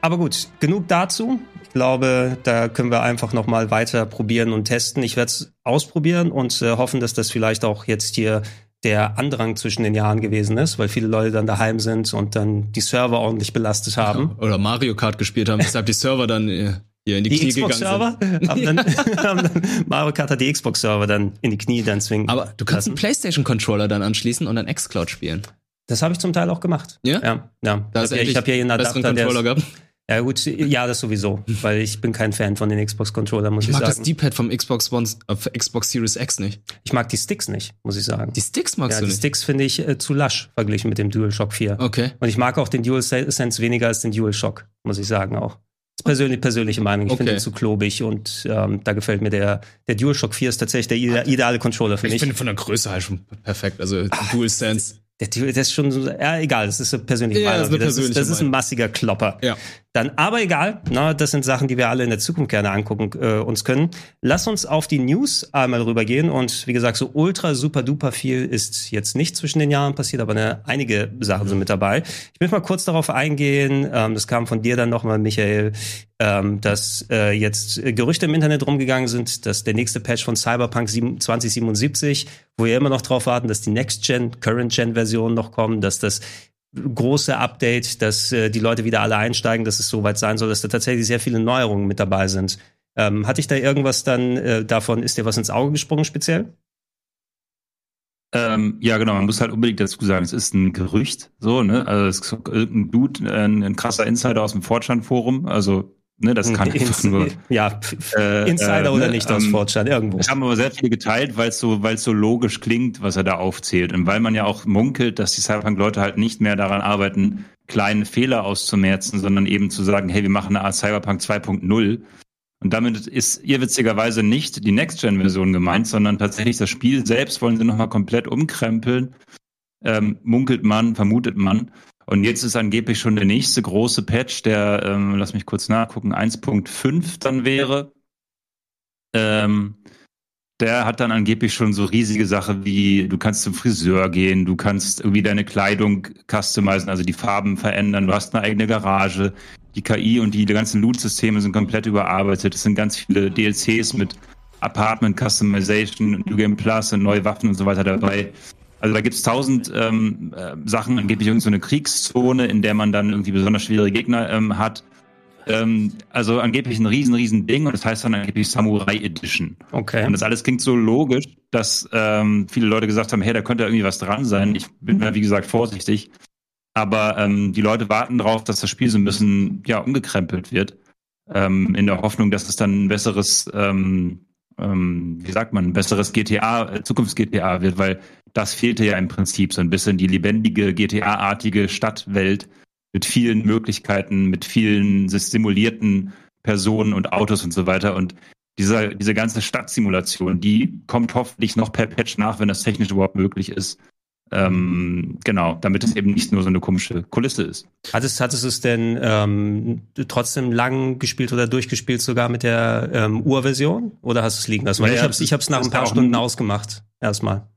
Aber gut, genug dazu. Ich glaube, da können wir einfach noch mal weiter probieren und testen. Ich werde es ausprobieren und äh, hoffen, dass das vielleicht auch jetzt hier der Andrang zwischen den Jahren gewesen ist, weil viele Leute dann daheim sind und dann die Server ordentlich belastet haben. oder Mario Kart gespielt haben, weshalb die Server dann äh, hier in die, Die Knie gegangen Xbox-Server sind. haben, dann, (laughs) (laughs) haben dann Mario Kart hat die Xbox-Server dann in die Knie dann zwingen. Aber du kannst einen lassen. PlayStation-Controller dann anschließen und dann Xcloud spielen. Das habe ich zum Teil auch gemacht. Ja? Ja, ja. Da ich habe hier einen Adapter, der Controller ist, gehabt. Ja gut, ja, das sowieso, weil ich bin kein Fan von den Xbox-Controllern, muss Ich ich, mag das sagen. D-Pad vom Xbox One, äh, Xbox Series X nicht. ich mag die Sticks nicht, muss ich sagen. Die Sticks magst ja, du die nicht. Sticks finde ich äh, zu lasch verglichen mit dem DualShock 4. Okay. Und ich mag auch den DualSense weniger als den DualShock, muss ich sagen auch. Das ist persönlich, persönliche Meinung. Ich Okay. finde ihn zu klobig und ähm, da gefällt mir der, der DualShock 4 ist tatsächlich der ide ideale Controller für Ich mich. finde von der Größe halt schon perfekt. Also DualSense. Der, das ist schon so, ja, egal, das ist eine persönliche Ja, Meinung. das ist eine das, ist, persönliche das ist ein massiger Klopper. Ja. Dann, aber egal, na, das sind Sachen, die wir alle in der Zukunft gerne angucken äh, uns können. Lass uns auf die News einmal rübergehen und wie gesagt, so ultra super duper viel ist jetzt nicht zwischen den Jahren passiert, aber ne, einige Sachen sind mit dabei. Ich möchte mal kurz darauf eingehen, ähm, das kam von dir dann nochmal, Michael, ähm, dass äh, jetzt Gerüchte im Internet rumgegangen sind, dass der nächste Patch von Cyberpunk 7 2077, wo wir immer noch drauf warten, dass die Next-Gen, Current-Gen-Versionen noch kommen, dass das große Update, dass äh, die Leute wieder alle einsteigen, dass es soweit sein soll, dass da tatsächlich sehr viele Neuerungen mit dabei sind. Ähm, hatte ich da irgendwas dann äh, davon, ist dir was ins Auge gesprungen speziell? Ähm, ja, genau, man muss halt unbedingt dazu sagen, es ist ein Gerücht, so, ne? Also es ist irgendein Dude, äh, ein, ein krasser Insider aus dem Fortran-Forum, also, ne, das kann (laughs) einfach Ins- nur. ja, Äh, (laughs) Insider äh, oder ne, nicht aus ähm, Fortran, irgendwo. Es haben aber sehr viele geteilt, weil es so, weil es so logisch klingt, was er da aufzählt. Und weil man ja auch munkelt, dass die Cyberpunk-Leute halt nicht mehr daran arbeiten, kleine Fehler auszumerzen, sondern eben zu sagen, hey, wir machen eine Art Cyberpunk 2.0. Und damit ist irrwitzigerweise nicht die Next-Gen-Version gemeint, sondern tatsächlich das Spiel selbst wollen sie nochmal komplett umkrempeln. Ähm, munkelt man, vermutet man. Und jetzt ist angeblich schon der nächste große Patch, der, ähm, lass mich kurz nachgucken, 1.5 dann wäre. Ähm, der hat dann angeblich schon so riesige Sachen wie, du kannst zum Friseur gehen, du kannst irgendwie deine Kleidung customizen, also die Farben verändern, du hast eine eigene Garage, die KI und die, die ganzen Loot-Systeme sind komplett überarbeitet. Es sind ganz viele DLCs mit Apartment Customization, New Game Plus und neue Waffen und so weiter dabei. Also da gibt's tausend ähm, äh, Sachen, angeblich irgend so eine Kriegszone, in der man dann irgendwie besonders schwere Gegner ähm, hat. ähm, also angeblich ein riesen, riesen Ding und das heißt dann angeblich Samurai Edition. Okay. Und das alles klingt so logisch, dass ähm, viele Leute gesagt haben, hey, da könnte irgendwie was dran sein. Ich bin da, wie gesagt, vorsichtig. Aber ähm, die Leute warten darauf, dass das Spiel so ein bisschen ja, umgekrempelt wird. Ähm, in der Hoffnung, dass es dann ein besseres, ähm, ähm, wie sagt man, ein besseres GTA, äh, Zukunfts-GTA wird, weil das fehlte ja im Prinzip so ein bisschen die lebendige GTA-artige Stadtwelt mit vielen Möglichkeiten, mit vielen simulierten Personen und Autos und so weiter. Und diese, diese ganze Stadtsimulation, die kommt hoffentlich noch per Patch nach, wenn das technisch überhaupt möglich ist. Ähm, genau, damit es eben nicht nur so eine komische Kulisse ist. Hattest, hattest du es denn ähm, trotzdem lang gespielt oder durchgespielt sogar mit der ähm, Urversion? Oder hast du es liegen lassen? Weil Ja, ich habe es nach ein paar Stunden ein- ausgemacht. Erstmal.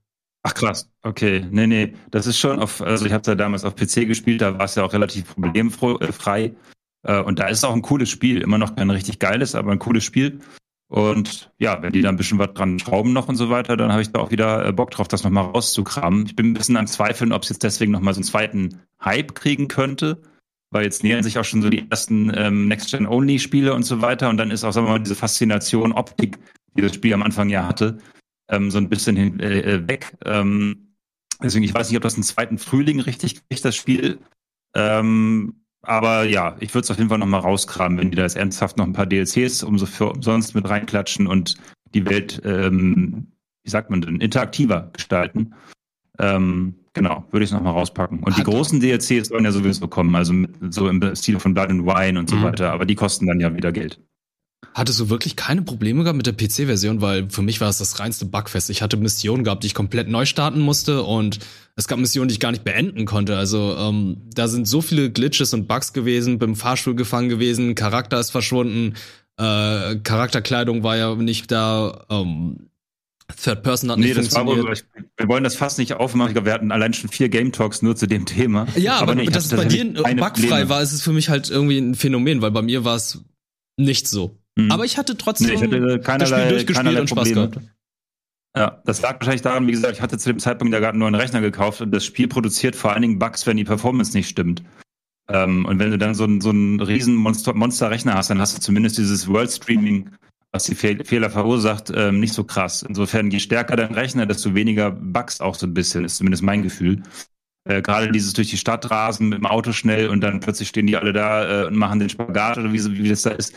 Ach krass, okay. Nee, nee, das ist schon auf, also ich habe ja damals auf PC gespielt, da war es ja auch relativ problemfrei. Äh, Und da ist auch ein cooles Spiel, immer noch kein richtig geiles, aber ein cooles Spiel. Und ja, wenn die da ein bisschen was dran schrauben noch und so weiter, dann habe ich da auch wieder äh, Bock drauf, das nochmal rauszukramen. Ich bin ein bisschen am Zweifeln, ob es jetzt deswegen nochmal so einen zweiten Hype kriegen könnte, weil jetzt nähern sich auch schon so die ersten ähm, Next-Gen-Only-Spiele und so weiter. Und dann ist auch, sagen wir mal, diese Faszination Optik, die das Spiel am Anfang ja hatte, ähm, so ein bisschen hin, äh, äh, weg. Ähm, deswegen, ich weiß nicht, ob das einen zweiten Frühling richtig kriegt, das Spiel. Ähm, aber ja, ich würde es auf jeden Fall nochmal rauskramen, wenn die da jetzt ernsthaft noch ein paar DLCs umso für umsonst mit reinklatschen und die Welt, ähm, wie sagt man denn, interaktiver gestalten. Ähm, genau, würde ich es nochmal rauspacken. Und die großen DLCs sollen ja sowieso kommen, also mit, so im Stil von Blood and Wine und so Mhm. weiter, aber die kosten dann ja wieder Geld. Hattest du wirklich keine Probleme gehabt mit der PC-Version? Weil für mich war es das reinste Bugfest. Ich hatte Missionen gehabt, die ich komplett neu starten musste und es gab Missionen, die ich gar nicht beenden konnte. Also ähm, da sind so viele Glitches und Bugs gewesen, beim Fahrstuhl gefangen gewesen, Charakter ist verschwunden, äh, Charakterkleidung war ja nicht da, ähm, Third Person hat Nee, nicht das war funktioniert. wohl, wir wollen das fast nicht aufmachen. Wir hatten allein schon vier Game Talks nur zu dem Thema. Ja, aber, nee, ich dass es bei dir keine bugfrei Probleme. war, ist es für mich halt irgendwie ein Phänomen, weil bei mir war es nicht so. Mhm. Aber ich hatte trotzdem Nee, ich hatte das keinerlei, Spiel durchgespielt und Spaß gehabt. Ja, das lag wahrscheinlich daran, wie gesagt, ich hatte zu dem Zeitpunkt ja gerade einen neuen Rechner gekauft und das Spiel produziert vor allen Dingen Bugs, wenn die Performance nicht stimmt. Ähm, und wenn du dann so, einen- so einen riesen Monster, Monster-Rechner hast, dann hast du zumindest dieses World Streaming, was die Fehl Fehler verursacht, ähm, nicht so krass. Insofern, je stärker dein Rechner, desto weniger Bugs auch so ein bisschen, ist zumindest mein Gefühl. Äh, Gerade dieses durch die Stadt rasen mit dem Auto schnell und dann plötzlich stehen die alle da äh, und machen den Spagat oder wie, wie das da ist.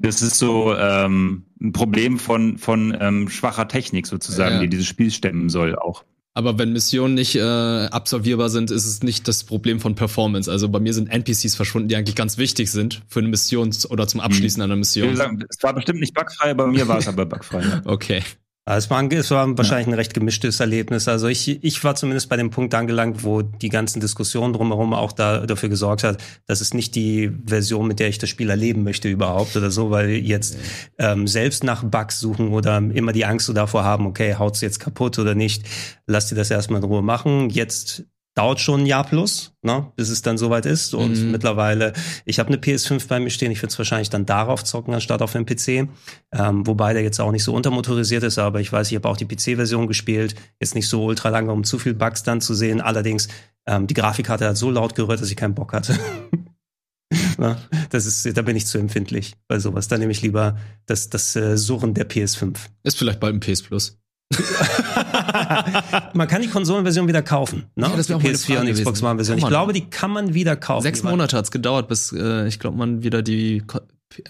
Das ist so ähm, ein Problem von, von ähm, schwacher Technik sozusagen, Ja. die dieses Spiel stemmen soll auch. Aber wenn Missionen nicht äh, absolvierbar sind, ist es nicht das Problem von Performance. Also bei mir sind NPCs verschwunden, die eigentlich ganz wichtig sind für eine Mission oder zum Abschließen einer Mission. gesagt, es war bestimmt nicht bugfrei, bei mir war es aber bugfrei. (laughs) Okay. Es war, es war wahrscheinlich ein recht gemischtes Erlebnis. Also ich, ich war zumindest bei dem Punkt angelangt, wo die ganzen Diskussionen drumherum auch da, dafür gesorgt hat, dass es nicht die Version, mit der ich das Spiel erleben möchte überhaupt oder so, weil jetzt ähm, selbst nach Bugs suchen oder immer die Angst so davor haben, okay, haut's jetzt kaputt oder nicht, lass dir das erstmal in Ruhe machen. Jetzt dauert schon ein Jahr plus, ne, bis es dann soweit ist. Und Mhm. mittlerweile, ich habe eine PS5 bei mir stehen, ich würde es wahrscheinlich dann darauf zocken, anstatt auf dem PC. Ähm, wobei der jetzt auch nicht so untermotorisiert ist, aber ich weiß, ich habe auch die PC-Version gespielt. Jetzt nicht so ultra lange, um zu viel Bugs dann zu sehen. Allerdings, ähm, die Grafikkarte hat so laut gerührt, dass ich keinen Bock hatte. (laughs) Na, das ist, da bin ich zu empfindlich bei sowas. Da nehme ich lieber das, das äh, Surren der PS5. Ist vielleicht bald ein PS Plus. Man kann die Konsolenversion wieder kaufen. Ne? Ja, das die meine PS4 Frage und Xbox. One-Version. Kann Ich glaube, die kann man wieder kaufen. Sechs Monate hat's gedauert, bis äh, ich glaube, man wieder die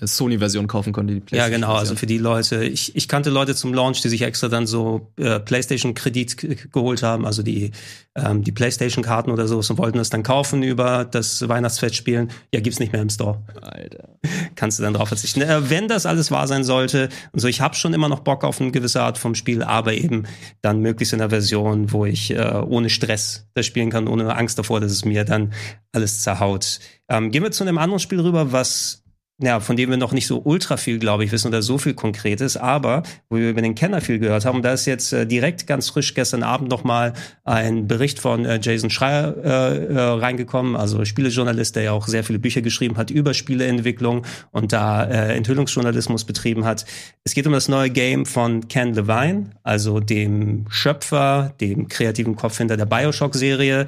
Sony-Version kaufen konnte. Die Ja, genau. Also PlayStation-Version. für die Leute, ich, ich kannte Leute zum Launch, die sich extra dann so äh, PlayStation-Kredit geholt haben, also die, ähm, die PlayStation-Karten oder so und wollten das dann kaufen über das Weihnachtsfest spielen. Ja, gibt's nicht mehr im Store. Alter. (laughs) Kannst du dann drauf verzichten. Äh, wenn das alles wahr sein sollte, und so, ich habe schon immer noch Bock auf eine gewisse Art vom Spiel, aber eben dann möglichst in einer Version, wo ich äh, ohne Stress das spielen kann, ohne Angst davor, dass es mir dann alles zerhaut. Ähm, gehen wir zu einem anderen Spiel rüber, was ja, von dem wir noch nicht so ultra viel, glaube ich, wissen oder so viel Konkretes, aber wo wir über den Kenner viel gehört haben, da ist jetzt äh, direkt ganz frisch gestern Abend noch mal ein Bericht von äh, Jason Schreier äh, äh, reingekommen, also Spielejournalist, der ja auch sehr viele Bücher geschrieben hat über Spieleentwicklung und da äh, Enthüllungsjournalismus betrieben hat. Es geht um das neue Game von Ken Levine, also dem Schöpfer, dem kreativen Kopf hinter der Bioshock-Serie,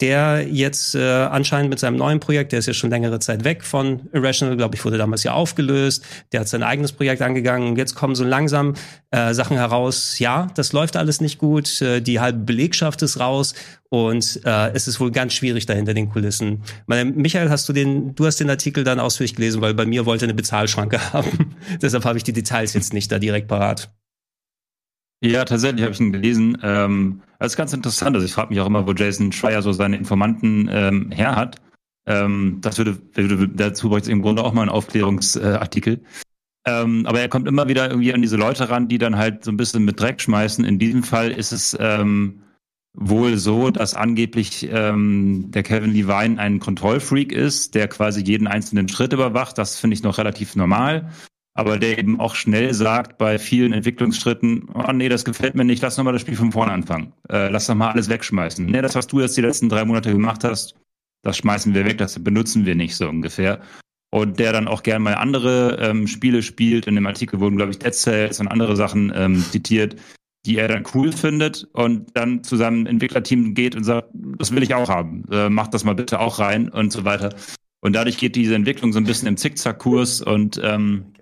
der jetzt äh, anscheinend mit seinem neuen Projekt, der ist ja schon längere Zeit weg von Irrational, glaube ich, wurde damals ja aufgelöst. Der hat sein eigenes Projekt angegangen jetzt kommen so langsam äh, Sachen heraus. Ja, das läuft alles nicht gut. Äh, die halbe Belegschaft ist raus und äh, es ist wohl ganz schwierig da hinter den Kulissen. Meine, Michael, hast du den, du hast den Artikel dann ausführlich gelesen, weil bei mir wollte eine Bezahlschranke (laughs) haben. Deshalb habe ich die Details jetzt nicht da direkt parat. Ja, tatsächlich habe ich ihn gelesen. Ähm, das ist ganz interessant. Also ich frage mich auch immer, wo Jason Schreier so seine Informanten ähm, her hat. Ähm, das würde, würde dazu bräuchte es im Grunde auch mal einen Aufklärungsartikel. Ähm, aber er kommt immer wieder irgendwie an diese Leute ran, die dann halt so ein bisschen mit Dreck schmeißen. In diesem Fall ist es ähm, wohl so, dass angeblich ähm, der Kevin Levine ein Kontrollfreak ist, der quasi jeden einzelnen Schritt überwacht. Das finde ich noch relativ normal aber der eben auch schnell sagt bei vielen Entwicklungsschritten, oh nee, das gefällt mir nicht, lass nochmal das Spiel von vorne anfangen. Äh, lass doch mal alles wegschmeißen. Nee, das, was du jetzt die letzten drei Monate gemacht hast, das schmeißen wir weg, das benutzen wir nicht so ungefähr. Und der dann auch gern mal andere ähm, Spiele spielt. In dem Artikel wurden, glaube ich, Dead Cells und andere Sachen ähm, zitiert, die er dann cool findet und dann zu seinem Entwicklerteam geht und sagt, das will ich auch haben, äh, mach das mal bitte auch rein und so weiter. Und dadurch geht diese Entwicklung so ein bisschen im Zickzackkurs und ähm,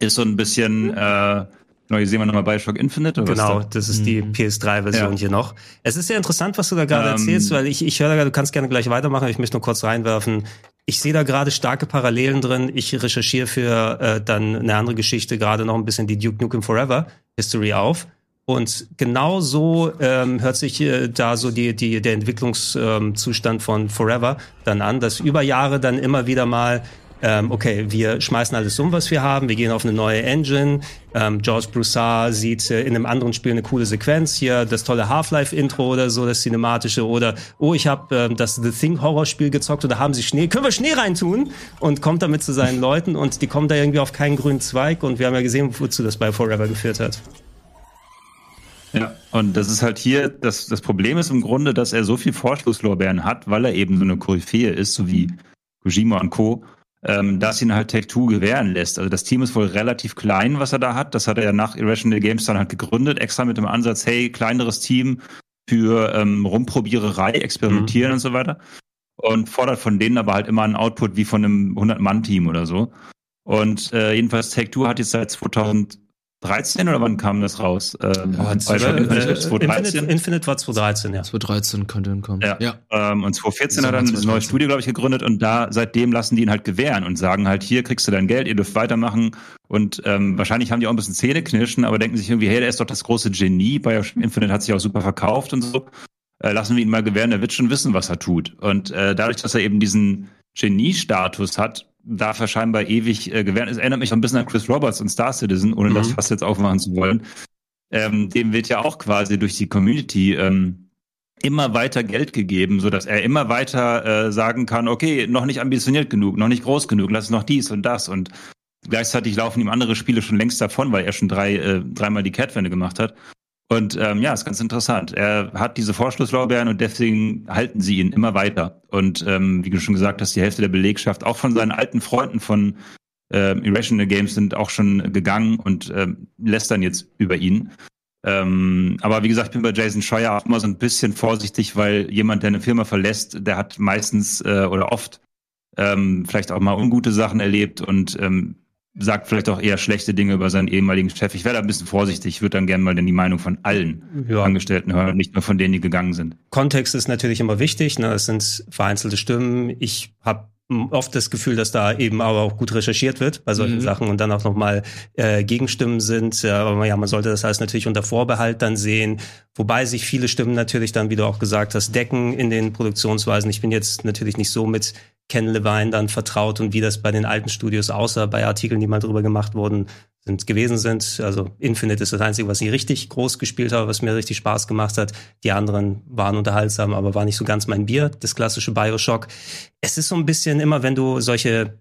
ist so ein bisschen, äh, hier sehen wir nochmal Bioshock Infinite. Oder genau, das ist die mhm. PS3-Version ja. hier noch. Es ist sehr interessant, was du da gerade ähm, erzählst, weil ich, ich höre da, du kannst gerne gleich weitermachen, ich möchte nur kurz reinwerfen. Ich sehe da gerade starke Parallelen drin. Ich recherchiere für äh, dann eine andere Geschichte gerade noch ein bisschen die Duke Nukem Forever History auf. Und genau so ähm, hört sich äh, da so die, die, der Entwicklungszustand ähm, von Forever dann an, dass über Jahre dann immer wieder mal ähm, okay, wir schmeißen alles um, was wir haben, wir gehen auf eine neue Engine. Ähm, George Broussard sieht äh, in einem anderen Spiel eine coole Sequenz hier, das tolle Half-Life-Intro oder so, das cinematische oder oh, ich habe ähm, das The Thing-Horror-Spiel gezockt oder haben sie Schnee, können wir Schnee reintun? Und kommt damit zu seinen Leuten und die kommen da irgendwie auf keinen grünen Zweig und wir haben ja gesehen, wozu das bei Forever geführt hat. Ja, und das ist halt hier, das, das Problem ist im Grunde, dass er so viel Vorschlusslorbeeren hat, weil er eben so eine Koryphäe ist, so wie Kojima und Co., ähm, dass ihn halt Tech2 gewähren lässt. Also das Team ist wohl relativ klein, was er da hat. Das hat er ja nach Irrational Games dann halt gegründet, extra mit dem Ansatz, hey, kleineres Team für ähm, Rumprobiererei, Experimentieren mhm. und so weiter. Und fordert von denen aber halt immer einen Output wie von einem 100-Mann-Team oder so. Und äh, jedenfalls Take-Two hat jetzt seit 2000 13 oder wann kam das raus? Ähm, oh, Infinite, 2013? Infinite war 2013, ja. 2013 könnte hinkommen. Ja. ja. Ähm, und 2014 hat er eine neue Studie, glaube ich, gegründet und da seitdem lassen die ihn halt gewähren und sagen halt, hier kriegst du dein Geld, ihr dürft weitermachen. Und ähm, wahrscheinlich haben die auch ein bisschen Zähne knirschen, aber denken sich irgendwie, hey, der ist doch das große Genie. Bei Infinite hat sich auch super verkauft und so. Äh, lassen wir ihn mal gewähren, der wird schon wissen, was er tut. Und äh, dadurch, dass er eben diesen Genie-Status hat, darf er scheinbar ewig äh, gewähren. Es erinnert mich ein bisschen an Chris Roberts und Star Citizen, ohne mhm. das fast jetzt aufmachen zu wollen. Ähm, dem wird ja auch quasi durch die Community ähm, immer weiter Geld gegeben, so dass er immer weiter äh, sagen kann, okay, noch nicht ambitioniert genug, noch nicht groß genug, lass noch dies und das und gleichzeitig laufen ihm andere Spiele schon längst davon, weil er schon drei, äh, dreimal die Kehrtwende gemacht hat. Und ähm, ja, ist ganz interessant. Er hat diese Vorschlusslorbeeren und deswegen halten sie ihn immer weiter. Und ähm, wie du schon gesagt hast, die Hälfte der Belegschaft, auch von seinen alten Freunden von äh, Irrational Games sind auch schon gegangen und äh, lästern jetzt über ihn. Ähm, aber wie gesagt, ich bin bei Jason Scheuer auch immer so ein bisschen vorsichtig, weil jemand, der eine Firma verlässt, der hat meistens äh, oder oft ähm, vielleicht auch mal ungute Sachen erlebt und ähm, sagt vielleicht auch eher schlechte Dinge über seinen ehemaligen Chef. Ich werde ein bisschen vorsichtig. Ich würde dann gerne mal die Meinung von allen ja. Angestellten hören, nicht nur von denen, die gegangen sind. Kontext ist natürlich immer wichtig. Ne? Es sind vereinzelte Stimmen. Ich habe oft das Gefühl, dass da eben aber auch gut recherchiert wird bei solchen mhm. Sachen und dann auch nochmal äh, Gegenstimmen sind. Aber ja, man sollte das alles natürlich unter Vorbehalt dann sehen, wobei sich viele Stimmen natürlich dann, wie du auch gesagt hast, decken in den Produktionsweisen. Ich bin jetzt natürlich nicht so mit Ken Levine dann vertraut und wie das bei den alten Studios außer bei Artikeln, die mal drüber gemacht wurden, sind gewesen sind. Also Infinite ist das Einzige, was ich richtig groß gespielt habe, was mir richtig Spaß gemacht hat. Die anderen waren unterhaltsam, aber war nicht so ganz mein Bier, das klassische Bioshock. Es ist so ein bisschen immer, wenn du solche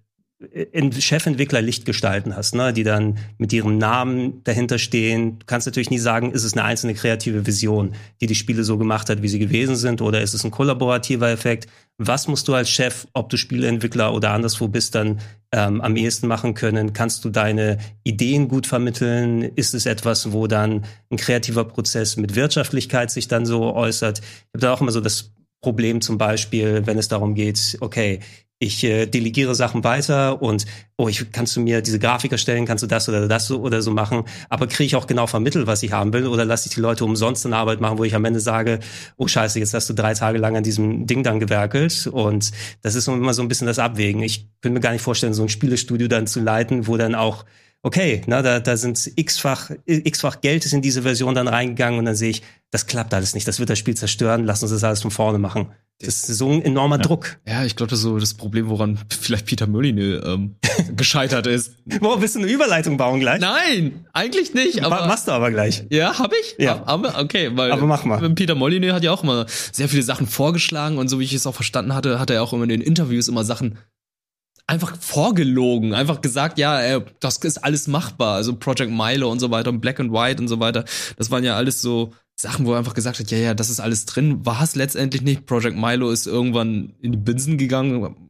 Chefentwickler Lichtgestalten hast, ne, die dann mit ihrem Namen dahinter stehen. Du kannst natürlich nie sagen, ist es eine einzelne kreative Vision, die die Spiele so gemacht hat, wie sie gewesen sind, oder ist es ein kollaborativer Effekt? Was musst du als Chef, ob du Spieleentwickler oder anderswo bist, dann ähm, am ehesten machen können? Kannst du deine Ideen gut vermitteln? Ist es etwas, wo dann ein kreativer Prozess mit Wirtschaftlichkeit sich dann so äußert? Ich habe da auch immer so das Problem zum Beispiel, wenn es darum geht, okay, ich äh, delegiere Sachen weiter und oh, ich kannst du mir diese Grafik erstellen, kannst du das oder das so oder so machen, aber kriege ich auch genau vermittelt, was ich haben will, oder lasse ich die Leute umsonst eine Arbeit machen, wo ich am Ende sage, oh Scheiße, jetzt hast du drei Tage lang an diesem Ding dann gewerkelt? Und das ist immer so ein bisschen das Abwägen. Ich könnte mir gar nicht vorstellen, so ein Spielestudio dann zu leiten, wo dann auch okay, na, da, da sind x-fach, x-fach Geld ist in diese Version dann reingegangen und dann sehe ich, das klappt alles nicht, das wird das Spiel zerstören, lass uns das alles von vorne machen. Das ist so ein enormer ja. Druck. Ja, ich glaube, das ist so das Problem, woran vielleicht Peter Molyneux ähm, (laughs) gescheitert ist. Boah, willst du eine Überleitung bauen gleich? Nein, eigentlich nicht. Aber, machst du aber gleich. Ja, hab ich? Ja. Aber, okay, weil aber mach mal. Peter Molyneux hat ja auch immer sehr viele Sachen vorgeschlagen und so wie ich es auch verstanden hatte, hat er auch immer in den Interviews immer Sachen einfach vorgelogen, einfach gesagt, ja, ey, das ist alles machbar. Also Project Milo und so weiter und Black and White und so weiter. Das waren ja alles so Sachen, wo er einfach gesagt hat, ja, ja, das ist alles drin. War es letztendlich nicht. Project Milo ist irgendwann in die Binsen gegangen.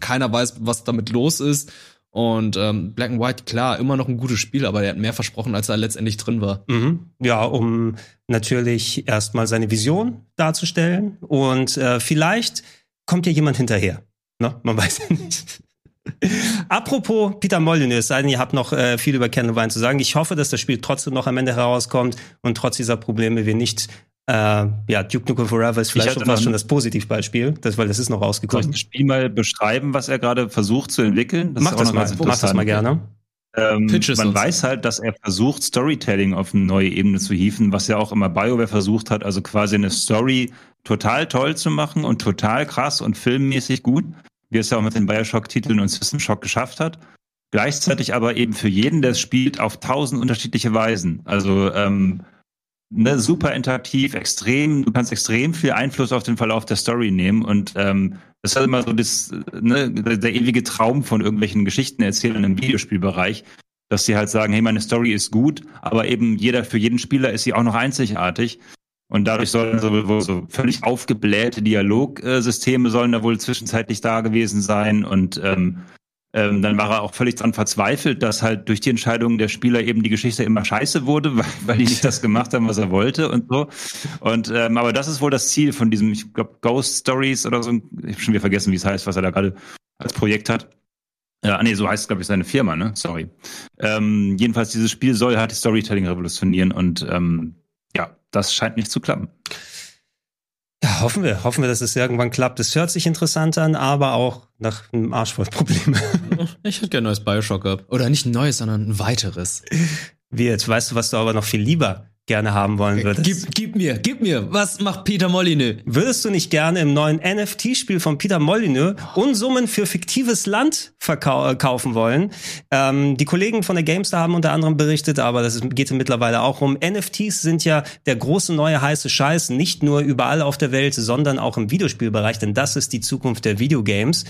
Keiner weiß, was damit los ist. Und ähm, Black and White, klar, immer noch ein gutes Spiel, aber er hat mehr versprochen, als er letztendlich drin war. Mhm. Ja, um natürlich erstmal seine Vision darzustellen. Und äh, vielleicht kommt ja jemand hinterher. Ne? Man (laughs) weiß ja nicht. Apropos Peter Molyneux, sei denn, ihr habt noch äh, viel über Candlewine zu sagen. Ich hoffe, dass das Spiel trotzdem noch am Ende herauskommt und trotz dieser Probleme wir nicht äh, ja, Duke Nukem Forever ist vielleicht schon fast schon das Positivbeispiel, das, weil das ist noch rausgekommen. Soll ich das Spiel mal beschreiben, was er gerade versucht zu entwickeln? Das mach, das mal, mach das mal gerne. Ähm, man weiß halt, dass er versucht, Storytelling auf eine neue Ebene zu hieven, was ja auch immer BioWare versucht hat, also quasi eine Story total toll zu machen und total krass und filmmäßig gut wie es ja auch mit den Bioshock-Titeln und System Shock geschafft hat. Gleichzeitig aber eben für jeden, der es spielt, auf tausend unterschiedliche Weisen. Also ähm, ne, super interaktiv, extrem, du kannst extrem viel Einfluss auf den Verlauf der Story nehmen und ähm, das ist halt immer so das, ne, der, ewige Traum von irgendwelchen Geschichtenerzählern im Videospielbereich, dass sie halt sagen, hey, meine Story ist gut, aber eben jeder, für jeden Spieler ist sie auch noch einzigartig. Und dadurch sollen so, so völlig aufgeblähte Dialogsysteme sollen da wohl zwischenzeitlich da gewesen sein. Und ähm, ähm, dann war er auch völlig dran verzweifelt, dass halt durch die Entscheidung der Spieler eben die Geschichte immer scheiße wurde, (laughs) weil, weil die nicht das gemacht haben, was er wollte und so. Und ähm, aber das ist wohl das Ziel von diesem, ich glaube, Ghost Stories oder so. Ich habe schon wieder vergessen, wie es heißt, was er da gerade als Projekt hat. Ja, nee, so heißt, glaube ich, seine Firma, ne? Sorry. Ähm, jedenfalls, dieses Spiel soll halt Storytelling revolutionieren und ähm, ja, das scheint nicht zu klappen. Ja, hoffen wir. Hoffen wir, dass es irgendwann klappt. Es hört sich interessant an, aber auch nach einem Arsch voll Probleme. (laughs) Ich hätte gerne ein neues Bioshock gehabt. Oder nicht ein neues, sondern ein weiteres. Wird. Weißt du, was du aber noch viel lieber gerne haben wollen würdest. Gib, gib mir, gib mir. Was macht Peter Molyneux? Würdest du nicht gerne im neuen NFT-Spiel von Peter Molyneux Unsummen für fiktives Land verkaufen äh, wollen? Ähm, die Kollegen von der GameStar haben unter anderem berichtet, aber das geht mittlerweile auch um. NFTs sind ja der große neue heiße Scheiß, nicht nur überall auf der Welt, sondern auch im Videospielbereich, denn das ist die Zukunft der Videogames.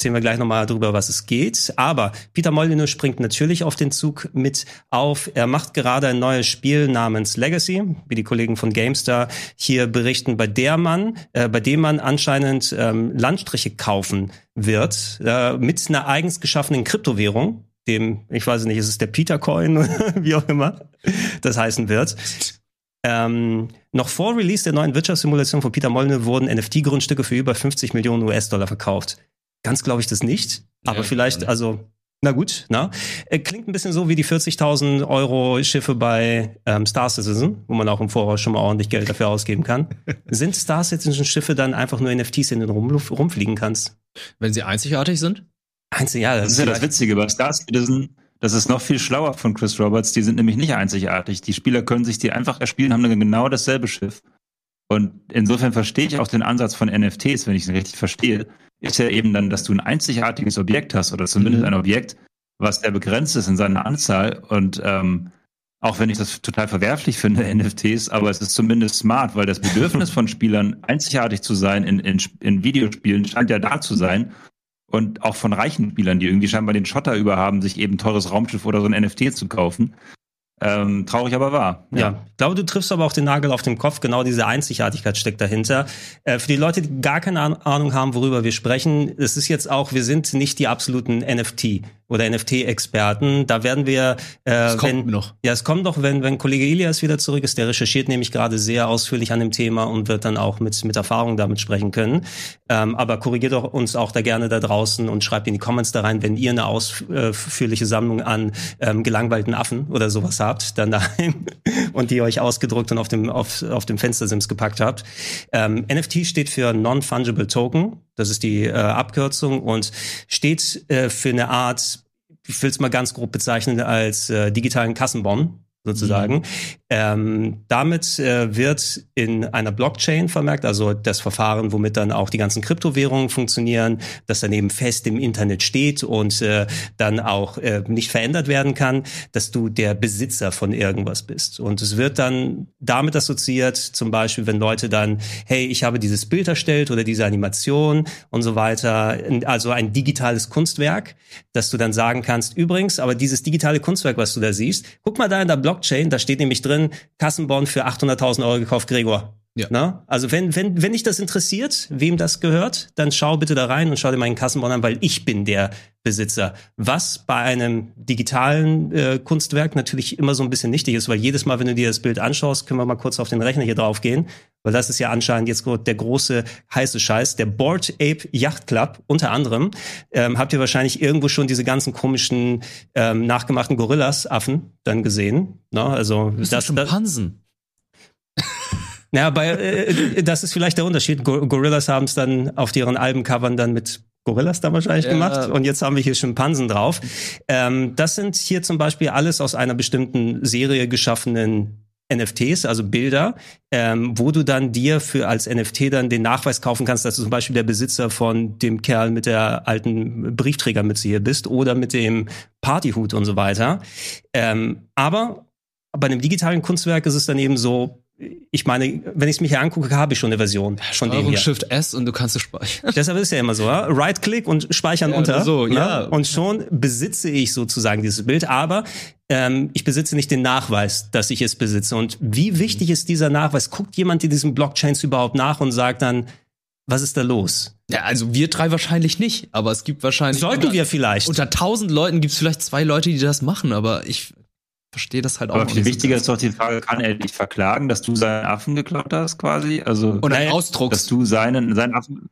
Erzählen wir gleich nochmal drüber, was es geht. Aber Peter Molyneux springt natürlich auf den Zug mit auf. Er macht gerade ein neues Spiel namens Legacy, wie die Kollegen von GameStar hier berichten, bei der man, äh, bei dem man anscheinend ähm, Landstriche kaufen wird äh, mit einer eigens geschaffenen Kryptowährung, dem, ich weiß nicht, ist es der Peter Coin oder (laughs) wie auch immer das heißen wird. Ähm, noch vor Release der neuen Wirtschaftssimulation von Peter Molyneux wurden NFT-Grundstücke für über 50 Millionen US-Dollar verkauft. Ganz glaube ich das nicht. Aber ja, vielleicht, also, na gut, na. Äh, klingt ein bisschen so wie die 40.000 Euro Schiffe bei ähm, Star Citizen, wo man auch im Voraus schon mal ordentlich Geld dafür ausgeben kann. (laughs) sind Star Citizen Schiffe dann einfach nur NFTs in den Rum rumfliegen kannst? Wenn sie einzigartig sind? Einzig, ja. Das, das ist ja das Witzige bei Star Citizen. Das ist noch viel schlauer von Chris Roberts. Die sind nämlich nicht einzigartig. Die Spieler können sich die einfach erspielen, haben dann genau dasselbe Schiff. Und insofern verstehe ich auch den Ansatz von NFTs, wenn ich es richtig verstehe, ist ja eben dann, dass du ein einzigartiges Objekt hast oder zumindest mhm. ein Objekt, was sehr begrenzt ist in seiner Anzahl. Und ähm, auch wenn ich das total verwerflich finde, (laughs) NFTs, aber es ist zumindest smart, weil das (laughs) Bedürfnis von Spielern, einzigartig zu sein in, in, in Videospielen, scheint ja da zu sein. Und auch von reichen Spielern, die irgendwie scheinbar den Schotter überhaben, sich eben teures Raumschiff oder so ein NFT zu kaufen. Ähm, traurig aber wahr. Ja. ja. ich glaube, du triffst aber auch den Nagel auf den Kopf. Genau diese Einzigartigkeit steckt dahinter. Äh, für die Leute, die gar keine Ahnung haben, worüber wir sprechen, es ist jetzt auch, wir sind nicht die absoluten NFT oder NFT-Experten. Da werden wir, äh, Das kommt wenn, noch. ja, es kommt noch, wenn, wenn Kollege Ilias wieder zurück ist. Der recherchiert nämlich gerade sehr ausführlich an dem Thema und wird dann auch mit, mit Erfahrung damit sprechen können. Ähm, aber korrigiert doch uns auch da gerne da draußen und schreibt in die Comments da rein, wenn ihr eine ausführliche Sammlung an ähm, gelangweilten Affen oder sowas habt, dann daheim (laughs) und die euch ausgedruckt und auf dem, auf, auf dem Fenstersims gepackt habt. Ähm, NFT steht für Non-Fungible Token. Das ist die äh, Abkürzung und steht äh, für eine Art, ich will es mal ganz grob bezeichnen, als äh, digitalen Kassenbon sozusagen. Ähm, damit äh, wird in einer Blockchain vermerkt, also das Verfahren, womit dann auch die ganzen Kryptowährungen funktionieren, das dann eben fest im Internet steht und äh, dann auch äh, nicht verändert werden kann, dass du der Besitzer von irgendwas bist. Und es wird dann damit assoziiert, zum Beispiel, wenn Leute dann, hey, ich habe dieses Bild erstellt oder diese Animation und so weiter, also ein digitales Kunstwerk, dass du dann sagen kannst, übrigens, aber dieses digitale Kunstwerk, was du da siehst, guck mal da in der Blockchain, da steht nämlich drin, Kassenbon für 800.000 Euro gekauft, Gregor. Ja. Na? Also wenn, wenn, wenn dich das interessiert, wem das gehört, dann schau bitte da rein und schau dir meinen Kassenbon an, weil ich bin der Besitzer. Was bei einem digitalen äh, Kunstwerk natürlich immer so ein bisschen nichtig ist, weil jedes Mal, wenn du dir das Bild anschaust, können wir mal kurz auf den Rechner hier drauf gehen, weil das ist ja anscheinend jetzt der große heiße Scheiß, der Board Ape Yacht Club unter anderem. Ähm, habt ihr wahrscheinlich irgendwo schon diese ganzen komischen ähm, nachgemachten Gorillas-Affen dann gesehen? Na, also Das, das, Schimpansen. Ja, bei, äh, das ist vielleicht der Unterschied. Go Gorillas haben es dann auf ihren Albencovern dann mit Gorillas da wahrscheinlich Ja. gemacht und jetzt haben wir hier Schimpansen drauf. Ähm, das sind hier zum Beispiel alles aus einer bestimmten Serie geschaffenen NFTs, also Bilder, ähm, wo du dann dir für als NFT dann den Nachweis kaufen kannst, dass du zum Beispiel der Besitzer von dem Kerl mit der alten Briefträgermütze hier bist oder mit dem Partyhut und so weiter. Ähm, aber bei einem digitalen Kunstwerk ist es dann eben so, ich meine, wenn ich es mir hier angucke, habe ich schon eine Version von dem hier. Shift S und du kannst es speichern. Deshalb ist ja immer so, ja? Right-Click und speichern Ja, unter. so, ne? ja. Und schon besitze ich sozusagen dieses Bild, aber ähm, ich besitze nicht den Nachweis, dass ich es besitze. Und wie wichtig ist dieser Nachweis? Guckt jemand in diesen Blockchains überhaupt nach und sagt dann, was ist da los? Ja, also wir drei wahrscheinlich nicht, aber es gibt wahrscheinlich. Sollten unter, wir vielleicht. Unter tausend Leuten gibt es vielleicht zwei Leute, die das machen, aber ich verstehe das halt auch Aber viel wichtiger ganz. ist doch die Frage, kann er dich verklagen, dass du seinen Affen geklaut hast, quasi? Also, Und ein Ausdruck. dass du seinen, seinen Affen.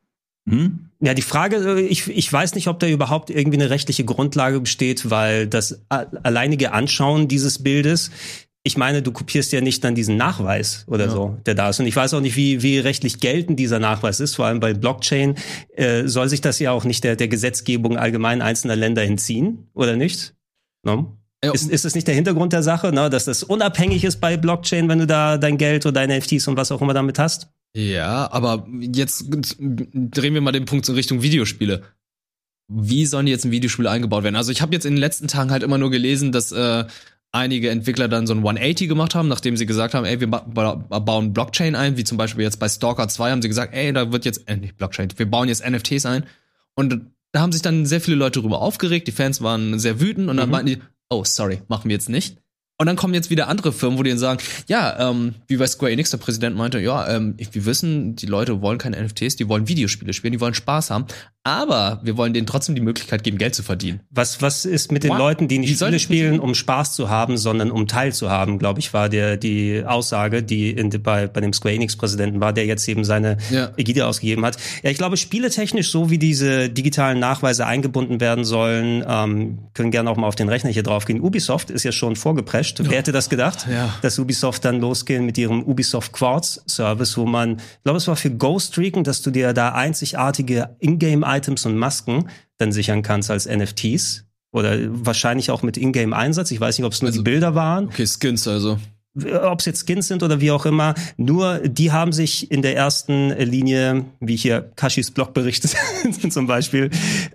Hm? Ja, die Frage, äh, ich, ich weiß nicht, ob da überhaupt irgendwie eine rechtliche Grundlage besteht, weil das alleinige Anschauen dieses Bildes, ich meine, du kopierst ja nicht dann diesen Nachweis oder Ja. so, der da ist. Und ich weiß auch nicht, wie, wie rechtlich geltend dieser Nachweis ist. Vor allem bei Blockchain äh, soll sich das ja auch nicht der, der Gesetzgebung allgemein einzelner Länder entziehen, oder nicht? No? Ist, ist das nicht der Hintergrund der Sache, ne? dass das unabhängig ist bei Blockchain, wenn du da dein Geld oder deine NFTs und was auch immer damit hast? Ja, aber jetzt drehen wir mal den Punkt in Richtung Videospiele. Wie sollen jetzt in Videospiele eingebaut werden? Also ich habe jetzt in den letzten Tagen halt immer nur gelesen, dass äh, einige Entwickler dann so ein 180 gemacht haben, nachdem sie gesagt haben, ey, wir ba ba bauen Blockchain ein, wie zum Beispiel jetzt bei Stalker 2 haben sie gesagt, ey, da wird jetzt, äh, nicht Blockchain, wir bauen jetzt NFTs ein. Und da haben sich dann sehr viele Leute darüber aufgeregt, die Fans waren sehr wütend und dann Mhm. meinten die, oh, sorry, machen wir jetzt nicht. Und dann kommen jetzt wieder andere Firmen, wo die dann sagen, ja, ähm, wie bei Square Enix, der Präsident meinte, ja, ähm, wir wissen, die Leute wollen keine NFTs, die wollen Videospiele spielen, die wollen Spaß haben, aber wir wollen denen trotzdem die Möglichkeit geben, Geld zu verdienen. Was, was ist mit den What? Leuten, die nicht soll Spiele spielen, um Spaß zu haben, sondern um teilzuhaben, glaube ich, war der, die Aussage, die in, bei, bei dem Square Enix-Präsidenten war, der jetzt eben seine Ja. Ägide ausgegeben hat. Ja, ich glaube, spieletechnisch, so wie diese digitalen Nachweise eingebunden werden sollen, ähm, können gerne auch mal auf den Rechner hier drauf gehen. Ubisoft ist ja schon vorgeprescht. Wer hätte das gedacht? Ja. Dass Ubisoft dann losgehen mit ihrem Ubisoft Quartz Service, wo man, ich glaube, es war für Ghost Recon, dass du dir da einzigartige Ingame-Items und Masken dann sichern kannst als NFTs. Oder wahrscheinlich auch mit Ingame-Einsatz. Ich weiß nicht, ob es nur Also- die Bilder waren Okay, Skins also. ob es jetzt Skins sind oder wie auch immer, nur die haben sich in der ersten Linie, wie hier Kashis Blog berichtet (laughs) zum Beispiel,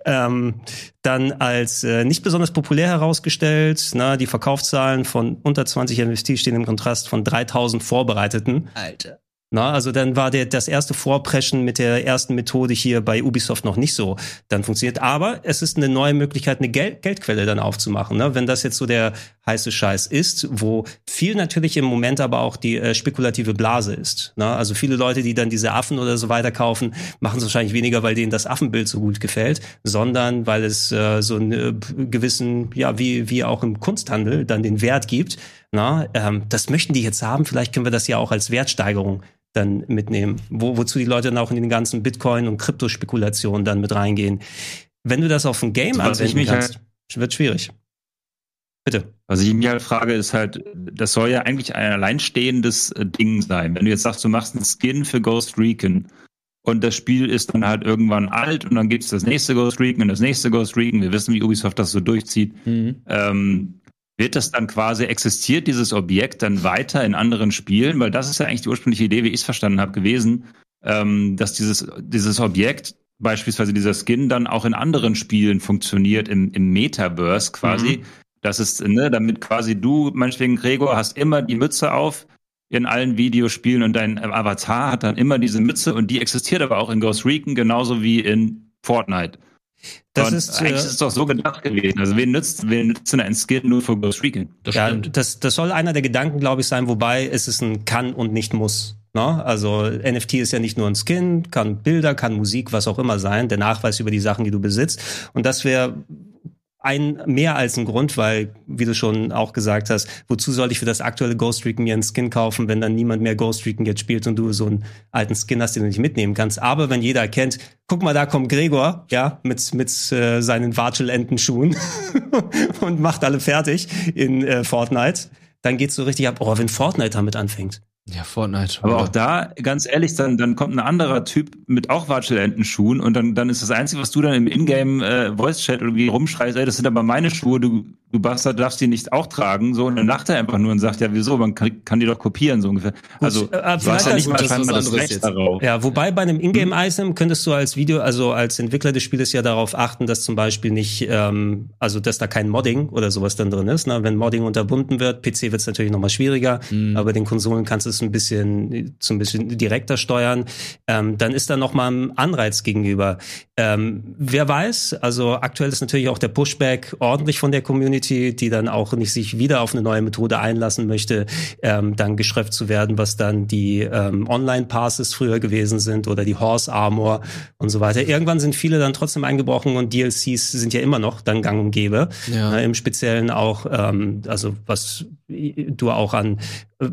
ähm, dann als äh, nicht besonders populär herausgestellt. Na, die Verkaufszahlen von unter 20 NFT stehen im Kontrast von 3000 vorbereiteten. Alter. Na, also dann war der, das erste Vorpreschen mit der ersten Methode hier bei Ubisoft noch nicht so dann funktioniert. Aber es ist eine neue Möglichkeit, eine Gel Geldquelle dann aufzumachen. Ne? Wenn das jetzt so der heiße Scheiß ist, wo viel natürlich im Moment aber auch die äh, spekulative Blase ist. Ne? Also viele Leute, die dann diese Affen oder so weiter kaufen, machen es wahrscheinlich weniger, weil denen das Affenbild so gut gefällt, sondern weil es äh, so einen äh, gewissen, ja, wie, wie auch im Kunsthandel dann den Wert gibt. Na, ähm, das möchten die jetzt haben. Vielleicht können wir das ja auch als Wertsteigerung dann mitnehmen, wo, wozu die Leute dann auch in den ganzen Bitcoin- und Kryptospekulationen dann mit reingehen. Wenn du das auf ein Game Also, ich anwenden mich kannst, halt- wird schwierig. Bitte. Was ich mich halt frage, ist halt, das soll ja eigentlich ein alleinstehendes äh, Ding sein. Wenn du jetzt sagst, du machst einen Skin für Ghost Recon und das Spiel ist dann halt irgendwann alt und dann gibt's das nächste Ghost Recon und das nächste Ghost Recon. Wir wissen, wie Ubisoft das so durchzieht. Ähm, wird das dann quasi, existiert dieses Objekt dann weiter in anderen Spielen? Weil das ist ja eigentlich die ursprüngliche Idee, wie ich es verstanden habe, gewesen, ähm, dass dieses, dieses Objekt, beispielsweise dieser Skin, dann auch in anderen Spielen funktioniert, im, im Metaverse quasi. Das ist, ne, damit quasi du, meinetwegen Gregor, hast immer die Mütze auf in allen Videospielen und dein Avatar hat dann immer diese Mütze und die existiert aber auch in Ghost Recon genauso wie in Fortnite. Das und ist, eigentlich äh, ist es doch so gedacht gewesen. Also wen nützt, wen nützt denn ein Skin nur für Ghost Recon? Das ja, stimmt. das, das soll einer der Gedanken, glaube ich, sein, wobei es ist ein kann und nicht muss. Ne? Also NFT ist ja nicht nur ein Skin, kann Bilder, kann Musik, was auch immer sein, der Nachweis über die Sachen, die du besitzt. Und das wäre ein mehr als ein Grund, weil, wie du schon auch gesagt hast, wozu soll ich für das aktuelle Ghost Recon mir einen Skin kaufen, wenn dann niemand mehr Ghost Recon jetzt spielt und du so einen alten Skin hast, den du nicht mitnehmen kannst. Aber wenn jeder erkennt, guck mal, da kommt Gregor, ja, mit, mit äh, seinen Watschelentenschuhen (laughs) und macht alle fertig in äh, Fortnite, dann geht's so richtig ab, oh, wenn Fortnite damit anfängt. Ja, Fortnite. Aber auch da, ganz ehrlich, dann, dann kommt ein anderer Typ mit auch Watschelentenschuhen und dann, dann ist das Einzige, was du dann im Ingame äh, Voice-Chat irgendwie rumschreist, ey, das sind aber meine Schuhe, du, du Bastard darfst die nicht auch tragen, so, und dann lacht er einfach nur und sagt, ja, wieso, man kann, kann die doch kopieren, so ungefähr. also, äh, du hast ja nicht mal scheinbar das anderes Recht jetzt. darauf. Ja, wobei bei einem Ingame-Item könntest du als Video, also als Entwickler des Spieles ja darauf achten, dass zum Beispiel nicht, ähm, also dass da kein Modding oder sowas dann drin ist. Ne? Wenn Modding unterbunden wird, PC wird es natürlich nochmal schwieriger, aber den Konsolen kannst du es ein bisschen, so ein bisschen direkter steuern. Ähm, dann ist da nochmal ein Anreiz gegenüber. Ähm, wer weiß, also aktuell ist natürlich auch der Pushback ordentlich von der Community, die dann auch nicht sich wieder auf eine neue Methode einlassen möchte, ähm, dann geschröpft zu werden, was dann die ähm, Online-Passes früher gewesen sind oder die Horse Armor und so weiter. Irgendwann sind viele dann trotzdem eingebrochen und DLCs sind ja immer noch dann gang und gäbe. Ja. Äh, Im Speziellen auch, ähm, also was du auch an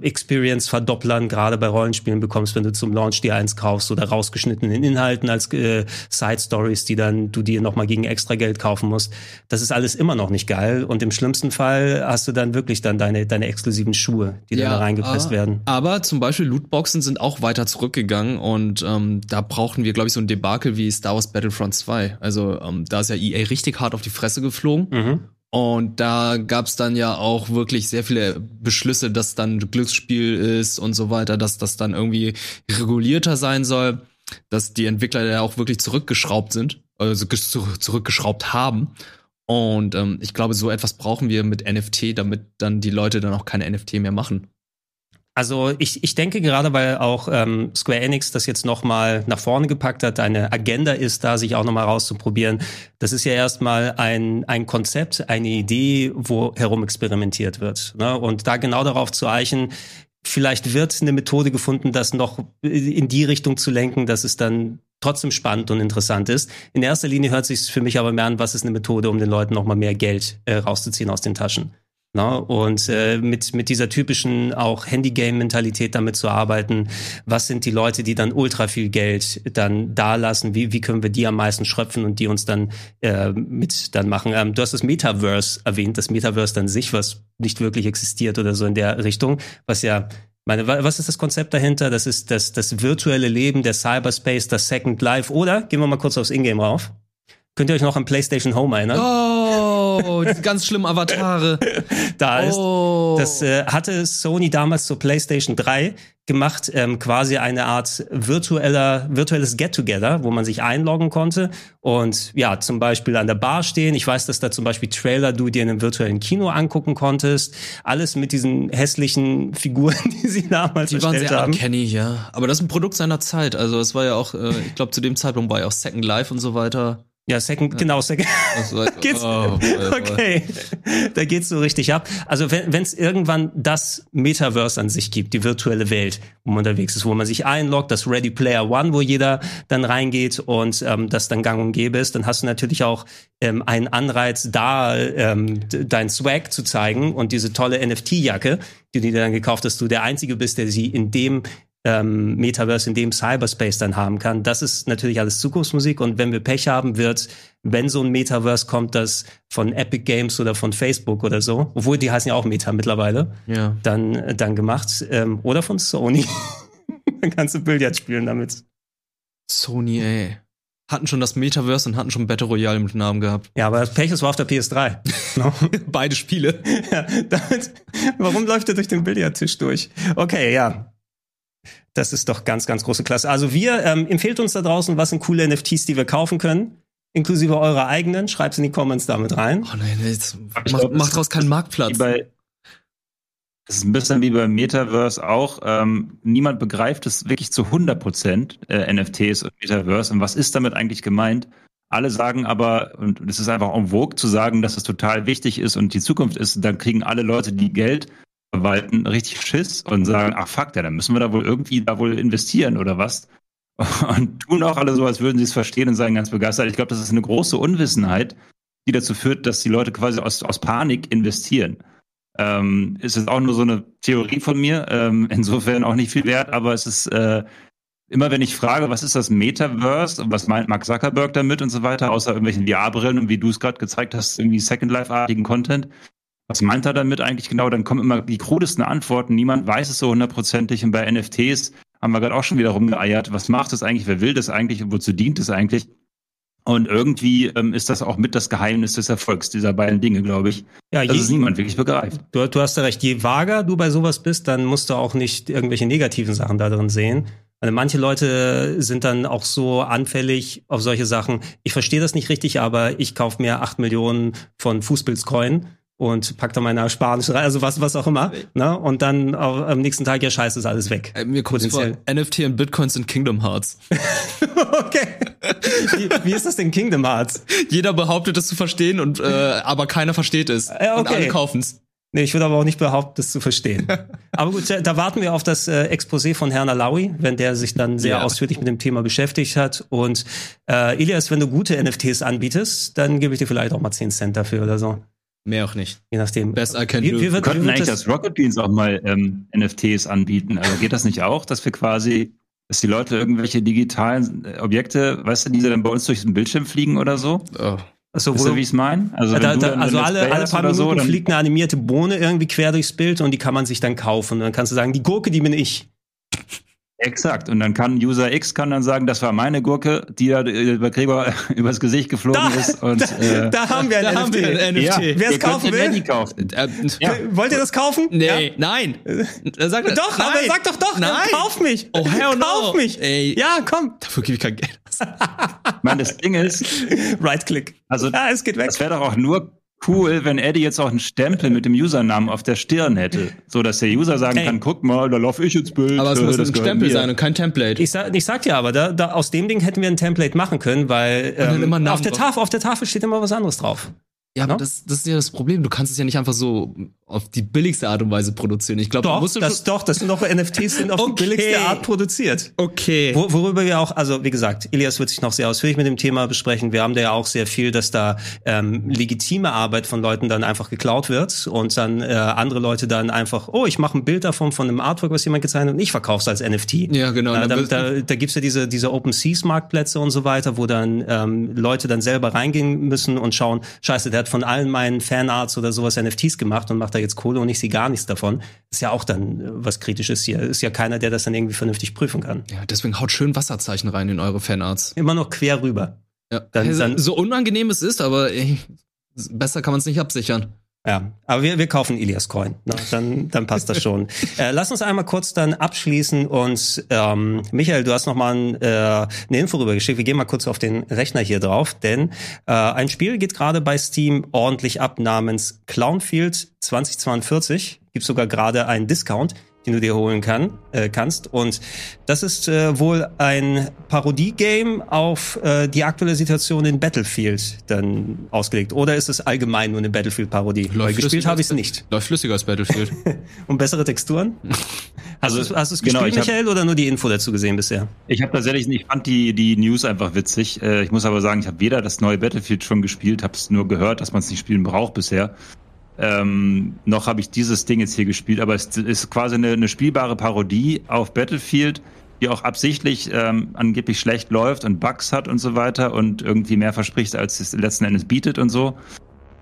Experience-Verdopplern gerade bei Rollenspielen bekommst, wenn du zum Launch dir eins kaufst oder rausgeschnittenen Inhalten als äh, Side-Stories, die dann du dir nochmal gegen extra Geld kaufen musst. Das ist alles immer noch nicht geil und im schlimmsten Fall hast du dann wirklich dann deine, deine exklusiven Schuhe, die dann da reingepresst aber, werden. Aber zum Beispiel Lootboxen sind auch weiter zurückgegangen und ähm, da brauchen wir, glaube ich, so ein Debakel wie Star Wars Battlefront 2. Also ähm, da ist ja EA richtig hart auf die Fresse geflogen. Mhm. Und da gab's dann ja auch wirklich sehr viele Beschlüsse, dass dann Glücksspiel ist und so weiter, dass das dann irgendwie regulierter sein soll, dass die Entwickler ja auch wirklich zurückgeschraubt sind, also ges- zu- zurückgeschraubt haben. Und ähm, ich glaube, so etwas brauchen wir mit NFT, damit dann die Leute dann auch keine NFT mehr machen. Also ich, ich denke gerade, weil auch ähm, Square Enix das jetzt noch mal nach vorne gepackt hat, eine Agenda ist da, sich auch noch mal rauszuprobieren. Das ist ja erstmal ein, ein Konzept, eine Idee, wo herum experimentiert wird. Ne? Und da genau darauf zu eichen, vielleicht wird eine Methode gefunden, das noch in die Richtung zu lenken, dass es dann trotzdem spannend und interessant ist. In erster Linie hört sich für mich aber mehr an, was ist eine Methode, um den Leuten noch mal mehr Geld äh, rauszuziehen aus den Taschen. Na, und äh, mit, mit dieser typischen auch Handy-Game-Mentalität damit zu arbeiten, was sind die Leute, die dann ultra viel Geld dann da lassen, wie, wie können wir die am meisten schröpfen und die uns dann äh, mit dann machen. Ähm, du hast das Metaverse erwähnt, das Metaverse dann sich, was nicht wirklich existiert oder so in der Richtung, was ja meine, wa- was ist das Konzept dahinter? Das ist das, das virtuelle Leben, der Cyberspace, das Second Life. Oder, gehen wir mal kurz aufs Ingame rauf. Könnt ihr euch noch an PlayStation Home erinnern? Oh, die ganz schlimmen Avatare. da ist. Oh. Das äh, hatte Sony damals zur PlayStation 3 gemacht, ähm, quasi eine Art virtueller, virtuelles Get-Together, wo man sich einloggen konnte und ja, zum Beispiel an der Bar stehen. Ich weiß, dass da zum Beispiel Trailer du dir in einem virtuellen Kino angucken konntest. Alles mit diesen hässlichen Figuren, (laughs) die sie damals die waren erstellt sehr haben. uncanny, ja. Aber das ist ein Produkt seiner Zeit. Also es war ja auch, äh, ich glaube, zu dem Zeitpunkt war ja auch Second Life und so weiter. Ja, Second, genau, Second. War, (laughs) Geht's? oh, boy, boy. Okay, da geht's so richtig ab. Also wenn es irgendwann das Metaverse an sich gibt, die virtuelle Welt, wo man unterwegs ist, wo man sich einloggt, das Ready Player One, wo jeder dann reingeht und ähm, das dann gang und gäbe ist, dann hast du natürlich auch ähm, einen Anreiz, da ähm, dein Swag zu zeigen und diese tolle NFT-Jacke, die du dir dann gekauft hast, du der Einzige bist, der sie in dem ähm, Metaverse, in dem Cyberspace dann haben kann. Das ist natürlich alles Zukunftsmusik und wenn wir Pech haben, wird, wenn so ein Metaverse kommt, das von Epic Games oder von Facebook oder so, obwohl die heißen ja auch Meta mittlerweile, Ja. dann, äh, dann gemacht, ähm, oder von Sony. (laughs) dann kannst du Billard spielen damit. Sony, ey. Hatten schon das Metaverse und hatten schon Battle Royale mit Namen gehabt. Ja, aber das Pech, das war auf der PS3. No? (laughs) Beide Spiele. (laughs) ja, damit, warum läuft er durch den Billardtisch durch? Okay, ja. Das ist doch ganz, ganz große Klasse. Also wir, ähm, empfehlt uns da draußen, was sind coole NFTs, die wir kaufen können. Inklusive eurer eigenen. Schreibt's in die Comments damit rein. Oh nein, jetzt mach, glaub, mach draus keinen Marktplatz. bei, das ist ein bisschen wie beim Metaverse auch. Ähm, niemand begreift es wirklich zu 100 Prozent, äh, NFTs und Metaverse. Und was ist damit eigentlich gemeint? Alle sagen aber, und es ist einfach en vogue zu sagen, dass es total wichtig ist und die Zukunft ist, dann kriegen alle Leute, die Geld verwalten, richtig Schiss und sagen, ach fuck, ja, dann müssen wir da wohl irgendwie da wohl investieren oder was? Und tun auch alle so, als würden sie es verstehen und seien ganz begeistert. Ich glaube, das ist eine große Unwissenheit, die dazu führt, dass die Leute quasi aus, aus Panik investieren. Ähm, es ist auch nur so eine Theorie von mir, ähm, insofern auch nicht viel wert, aber es ist äh, immer, wenn ich frage, was ist das Metaverse und was meint Mark Zuckerberg damit und so weiter, außer irgendwelchen VR-Brillen und wie du es gerade gezeigt hast, irgendwie Second Life-artigen Content. Was meint er damit eigentlich genau? Dann kommen immer die krudesten Antworten. Niemand weiß es so hundertprozentig. Und bei NFTs haben wir gerade auch schon wieder rumgeeiert. Was macht es eigentlich? Wer will das eigentlich? Und wozu dient es eigentlich? Und irgendwie ähm, ist das auch mit das Geheimnis des Erfolgs dieser beiden Dinge, glaube ich. Ja, Dass je, es niemand wirklich begreift. du, du hast ja recht. Je vager du bei sowas bist, dann musst du auch nicht irgendwelche negativen Sachen da drin sehen. Also manche Leute sind dann auch so anfällig auf solche Sachen. Ich verstehe das nicht richtig, aber ich kaufe mir acht Millionen von Fußpilzcoin und pack da meine Ersparnisse rein, also was, was auch immer. Ne? Und dann auch am nächsten Tag, ja scheiße, ist alles weg. Ey, mir kommt vor. NFT und Bitcoin sind Kingdom Hearts. (laughs) okay. Wie, wie ist das denn Kingdom Hearts? Jeder behauptet es zu verstehen und äh, aber keiner versteht es. Äh, okay. Und alle kaufen's. Nee, ich würde aber auch nicht behaupten, das zu verstehen. (laughs) aber gut, da- da warten wir auf das äh, Exposé von Herrn Alawi, wenn der sich dann sehr Ja. ausführlich mit dem Thema beschäftigt hat. Und äh, Elias, wenn du gute NFTs anbietest, dann gebe ich dir vielleicht auch mal 10 Cent dafür oder so. Mehr auch nicht. Je nachdem. Best I can Wie- Wir könnten eigentlich das- das Rocket Beans auch mal ähm, NFTs anbieten. Also geht das nicht auch, dass wir quasi, dass die Leute irgendwelche digitalen äh, Objekte, weißt du, die dann bei uns durch den Bildschirm fliegen oder so? Oh. Also, Wisst ihr, wie ich es meine? Also, da, wenn du da, dann also alle, alle paar oder Minuten so, dann- fliegt eine animierte Bohne irgendwie quer durchs Bild und die kann man sich dann kaufen. Und dann kannst du sagen, die Gurke, die bin ich. Exakt. Und dann kann User X kann dann sagen, das war meine Gurke, die da äh, über Gregor (laughs) übers Gesicht geflogen Da, ist. Und, da, äh, da haben wir ein Da NFT. haben wir ein NFT. ja, Wer es kaufen will? Kaufen. Äh, Ja. Wollt ihr das kaufen? Nee, Ja? nein. Sagt, Doch, nein. aber sag doch doch, Nein. kauf mich. Oh, hell no. Kauf mich. Ey. Ja, komm. Dafür gebe ich kein Geld. meine, das Ding ist, (laughs) Right-Click. also Ja, es geht weg. das wäre doch auch nur cool, wenn Eddie jetzt auch einen Stempel mit dem Usernamen auf der Stirn hätte. So dass der User sagen Ey. kann, guck mal, da laufe ich ins Bild. Aber es äh, muss das ein Stempel mir. sein und kein Template. Ich sag, ich sag dir aber, da, da, aus dem Ding hätten wir ein Template machen können, weil ähm, auf, der. Tafel, auf der Tafel steht immer was anderes drauf. Ja, aber Ne? das, das ist ja das Problem. Du kannst es ja nicht einfach so auf die billigste Art und Weise produzieren. Ich glaube, Doch, das, doch, das sind doch NFTs sind auf Okay. die billigste Art produziert. Okay. Wo, worüber wir auch, also wie gesagt, Elias wird sich noch sehr ausführlich mit dem Thema besprechen. Wir haben da ja auch sehr viel, dass da ähm, legitime Arbeit von Leuten dann einfach geklaut wird und dann äh, andere Leute dann einfach, oh, ich mache ein Bild davon von einem Artwork, was jemand gezeichnet hat und ich verkaufe es als NFT. Ja, genau. Äh, da, da, da gibt's ja diese, diese Open Seas Marktplätze und so weiter, wo dann ähm, Leute dann selber reingehen müssen und schauen, scheiße, der hat von allen meinen Fanarts oder sowas NFTs gemacht und macht da jetzt Kohle und ich sehe gar nichts davon. ist ja auch dann äh, was Kritisches hier. Ist ja keiner, der das dann irgendwie vernünftig prüfen kann. ja, deswegen haut schön Wasserzeichen rein in eure Fanarts. Immer noch quer rüber. Ja. Dann- dann- so unangenehm es ist, aber ey, besser kann man es nicht absichern. Ja, aber wir, wir kaufen Ilias Coin. Ne? Dann, dann passt das schon. (laughs) äh, lass uns einmal kurz dann abschließen und ähm, Michael, du hast noch mal ein, äh, eine Info rübergeschickt. Wir gehen mal kurz auf den Rechner hier drauf, denn äh, ein Spiel geht gerade bei Steam ordentlich ab namens Clownfield 2042. Gibt sogar gerade einen Discount den du dir holen kann, äh, kannst. Und das ist äh, wohl ein Parodie-Game auf äh, die aktuelle Situation in Battlefield dann ausgelegt. Oder ist es allgemein nur eine Battlefield-Parodie? Weil gespielt habe ich es nicht. Läuft flüssiger als Battlefield. (laughs) Und bessere Texturen? (laughs) Also, hast du du's genau, gespielt, ich hab- Michael, oder nur die Info dazu gesehen bisher? Ich habe tatsächlich, ich fand die, die News einfach witzig. Äh, Ich muss aber sagen, ich habe weder das neue Battlefield schon gespielt, habe es nur gehört, dass man es nicht spielen braucht bisher. Ähm, noch habe ich dieses Ding jetzt hier gespielt, aber es ist quasi eine, eine spielbare Parodie auf Battlefield, die auch absichtlich ähm, angeblich schlecht läuft und Bugs hat und so weiter und irgendwie mehr verspricht, als es letzten Endes bietet und so.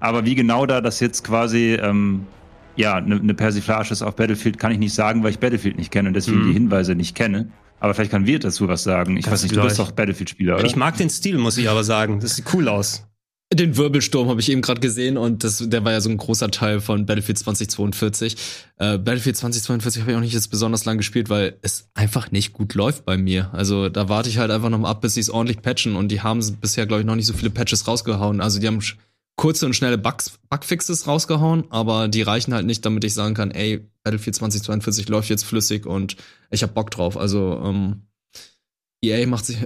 Aber wie genau da das jetzt quasi ähm, ja eine, eine Persiflage ist auf Battlefield, kann ich nicht sagen, weil ich Battlefield nicht kenne und deswegen Mhm. die Hinweise nicht kenne. Aber vielleicht kann Wirt dazu was sagen. Ich Das weiß nicht, du bist doch Battlefield-Spieler, oder? Ich mag den Stil, muss ich aber sagen. Das sieht cool aus. Den Wirbelsturm habe ich eben gerade gesehen und das, der war ja so ein großer Teil von Battlefield 2042. Äh, Battlefield 2042 habe ich auch nicht jetzt besonders lang gespielt, weil es einfach nicht gut läuft bei mir. Also da warte ich halt einfach noch mal ab, bis sie es ordentlich patchen und die haben bisher, glaube ich, noch nicht so viele Patches rausgehauen. Also die haben kurze und schnelle Bugs, Bugfixes rausgehauen, aber die reichen halt nicht, damit ich sagen kann, ey, Battlefield 2042 läuft jetzt flüssig und ich hab Bock drauf. Also ähm, EA macht sich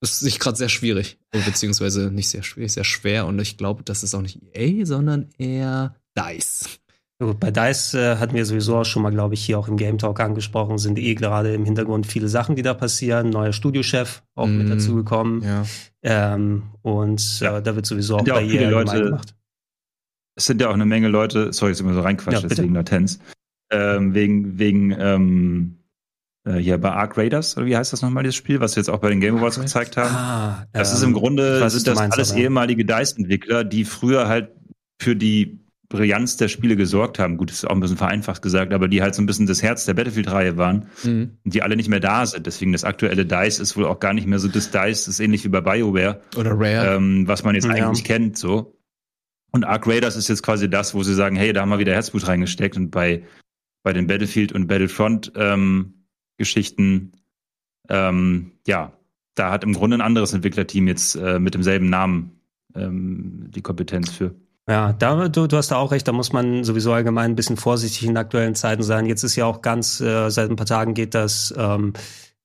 ist sich gerade sehr schwierig, beziehungsweise nicht sehr schwierig, sehr schwer und ich glaube, das ist auch nicht EA, sondern eher DICE. Bei DICE äh, hatten wir sowieso auch schon mal, glaube ich, hier auch im Game Talk angesprochen, sind eh gerade im Hintergrund viele Sachen, die da passieren. Neuer Studiochef auch mit Mm, dazugekommen. Ja. Ähm, und Ja. äh, da wird sowieso auch Sind ja bei EA allgemein Leute- gemacht. es sind ja auch eine Menge Leute, sorry, jetzt immer so reinquatscht, Ja, jetzt bitte. wegen Latenz. Ähm, wegen, wegen, ähm, äh, hier bei Arc Raiders, oder wie heißt das nochmal, dieses Spiel, was wir jetzt auch bei den Game Awards gezeigt haben? Ah, Das ähm, ist im Grunde, weiß, sind das meinst, alles aber- ehemalige DICE-Entwickler, die früher halt für die Brillanz der Spiele gesorgt haben. Gut, das ist auch ein bisschen vereinfacht gesagt, aber die halt so ein bisschen das Herz der Battlefield-Reihe waren Mhm. und die alle nicht mehr da sind. Deswegen das aktuelle DICE ist wohl auch gar nicht mehr so das DICE, das ist ähnlich wie bei BioWare Oder Rare. ähm, was man jetzt Ja. eigentlich kennt, so. Und Arc Raiders ist jetzt quasi das, wo sie sagen, hey, da haben wir wieder Herzblut reingesteckt und bei, bei den Battlefield und Battlefront ähm, Geschichten, ähm, ja, da hat im Grunde ein anderes Entwicklerteam jetzt äh, mit demselben Namen ähm, die Kompetenz für. Ja, da, du, du hast da auch recht, da muss man sowieso allgemein ein bisschen vorsichtig in aktuellen Zeiten sein. Jetzt ist ja auch ganz, äh, seit ein paar Tagen geht das ähm,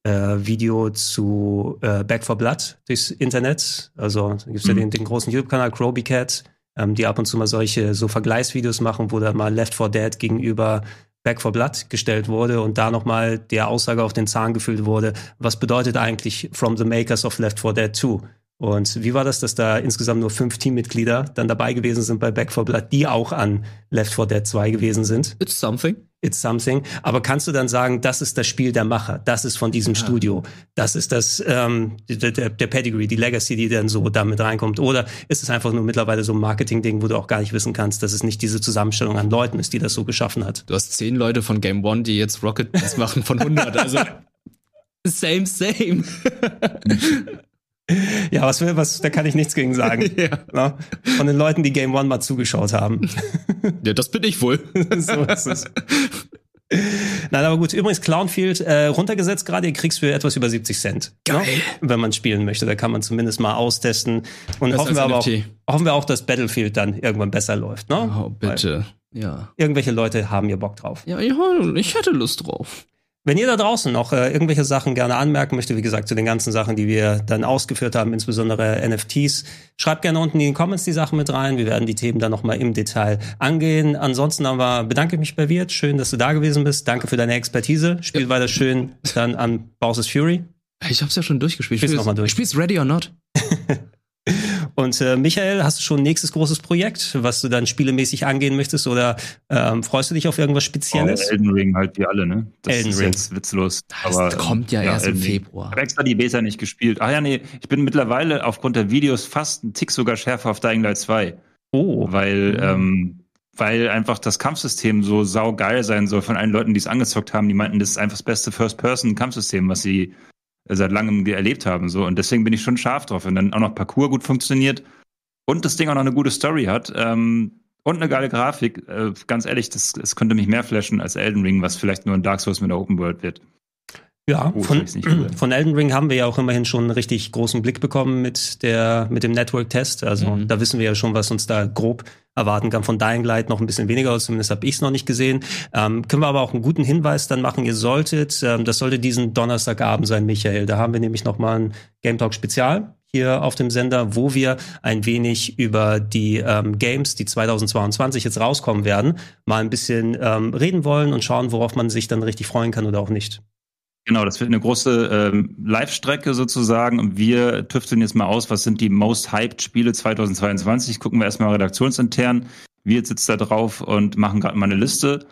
äh, Video zu äh, Back for Blood durchs Internet. Also da gibt's ja Mhm. den, den großen YouTube-Kanal Croby Cat, ähm, die ab und zu mal solche so Vergleichsvideos machen, wo dann mal Left 4 Dead gegenüber Back for Blood gestellt wurde und da nochmal der Aussage auf den Zahn gefühlt wurde, was bedeutet eigentlich From the Makers of Left 4 Dead 2? Und wie war das, dass da insgesamt nur fünf Teammitglieder dann dabei gewesen sind bei Back 4 Blood, die auch an Left 4 Dead 2 gewesen sind? It's something. It's something. Aber kannst du dann sagen, das ist das Spiel der Macher, das ist von diesem Studio, das ist das ähm, der, der, der Pedigree, die Legacy, die dann so damit reinkommt? Oder ist es einfach nur mittlerweile so ein Marketing-Ding, wo du auch gar nicht wissen kannst, dass es nicht diese Zusammenstellung an Leuten ist, die das so geschaffen hat? Du hast zehn Leute von Game One, die jetzt Rocket machen von 100. Also (laughs) same, same. (laughs) Ja, was will, was, da kann ich nichts gegen sagen. (laughs) ja. ne? Von den Leuten, die Game One mal zugeschaut haben. (laughs) ja, das bin ich wohl. (laughs) so ist es. Nein, aber gut. Übrigens, Clownfield äh, runtergesetzt gerade. Ihr kriegst für etwas über 70 Cent. Geil. Ne? Wenn man spielen möchte. Da kann man zumindest mal austesten. Und Das hoffen wir, aber auch, hoffen wir auch, dass Battlefield dann irgendwann besser läuft. Ne? Oh, bitte. Ja. Weil irgendwelche Leute haben hier Bock drauf. Ja, ja, ich hätte Lust drauf. Wenn ihr da draußen noch äh, irgendwelche Sachen gerne anmerken möchtet, wie gesagt, zu den ganzen Sachen, die wir dann ausgeführt haben, insbesondere NFTs, schreibt gerne unten in die Comments die Sachen mit rein. Wir werden die Themen dann nochmal im Detail angehen. Ansonsten aber bedanke ich mich bei Wirt. Schön, dass du da gewesen bist. Danke für deine Expertise. Spiel weiter schön dann an Bowser's Fury. Ich hab's ja schon durchgespielt. Spiel's Ich noch mal durch. Ich spiel's Ready or Not. (laughs) Und äh, Michael, hast du schon ein nächstes großes Projekt, was du dann spielemäßig angehen möchtest? Oder ähm, freust du dich auf irgendwas Spezielles? Oh, Elden Ring halt wie alle, ne? Das Elden ist Ring. jetzt witzlos. Das aber, kommt ja, erst im. Februar. Ich habe extra die Beta nicht gespielt. Ach ja, nee, ich bin mittlerweile aufgrund der Videos fast ein Tick sogar schärfer auf Dying Light 2. Oh, Weil, Mhm. ähm, weil einfach das Kampfsystem so saugeil sein soll von allen Leuten, die es angezockt haben. Die meinten, das ist einfach das beste First-Person-Kampfsystem, was sie seit langem ge- erlebt haben. So. Und deswegen bin ich schon scharf drauf. Und dann auch noch Parcours gut funktioniert. und das Ding auch noch eine gute Story hat ähm, und eine geile Grafik, äh, ganz ehrlich, das, das könnte mich mehr flashen als Elden Ring, was vielleicht nur ein Dark Souls mit der Open World wird. Ja, oh, von, von Elden Ring haben wir ja auch immerhin schon einen richtig großen Blick bekommen mit der mit dem Network-Test. Also mhm. da wissen wir ja schon, was uns da grob erwarten kann. Von Dying Light noch ein bisschen weniger, zumindest habe ich es noch nicht gesehen. Ähm, können wir aber auch einen guten Hinweis dann machen. Ihr solltet, ähm, das sollte diesen Donnerstagabend sein, Michael. Da haben wir nämlich noch mal ein Game Talk Spezial hier auf dem Sender, wo wir ein wenig über die ähm, Games, die 2022 jetzt rauskommen werden, mal ein bisschen ähm, reden wollen und schauen, worauf man sich dann richtig freuen kann oder auch nicht. Genau, das wird eine große ähm, Live-Strecke sozusagen und wir tüfteln jetzt mal aus, was sind die most hyped Spiele 2022. Gucken wir erstmal redaktionsintern. Wir sitzen da drauf und machen gerade mal eine Liste.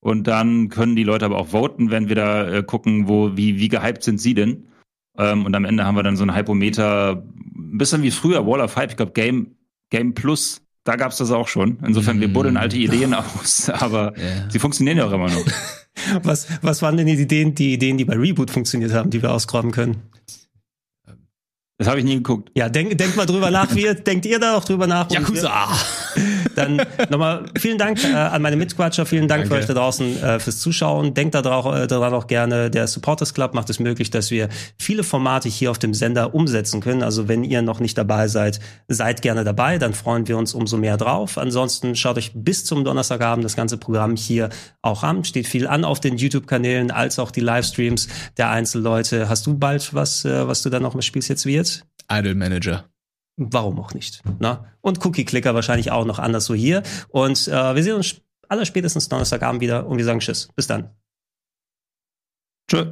Und dann können die Leute aber auch voten, wenn wir da äh, gucken, wo, wie, wie gehypt sind sie denn. Ähm, und am Ende haben wir dann so ein Hypometer, ein bisschen wie früher, Wall of Hype, ich glaube Game, Game Plus, da gab's das auch schon. Insofern, wir buddeln alte Ideen aus, (laughs) aber yeah. sie funktionieren ja auch immer noch. (laughs) Was, was waren denn die Ideen, die Ideen, die bei Reboot funktioniert haben, die wir ausgraben können? Das habe ich nie geguckt. Ja, denk, denk mal drüber nach. Wie denkt ihr da auch drüber nach? Yakuza! Dann nochmal vielen Dank äh, an meine Mitquatscher, vielen Dank Danke. für euch da draußen äh, fürs Zuschauen. Denkt da drauf, äh, daran auch gerne, der Supporters Club macht es möglich, dass wir viele Formate hier auf dem Sender umsetzen können. Also wenn ihr noch nicht dabei seid, seid gerne dabei, dann freuen wir uns umso mehr drauf. Ansonsten schaut euch bis zum Donnerstagabend das ganze Programm hier auch an. Steht viel an auf den YouTube-Kanälen, als auch die Livestreams der Einzelleute. Hast du bald was, äh, was du dann noch mal spielst jetzt wie jetzt? Idle Manager. Warum auch nicht? Na? Und Cookie-Clicker wahrscheinlich auch noch anders so hier. Und äh, wir sehen uns aller spätestens Donnerstagabend wieder und wir sagen Tschüss. Bis dann. Tschüss.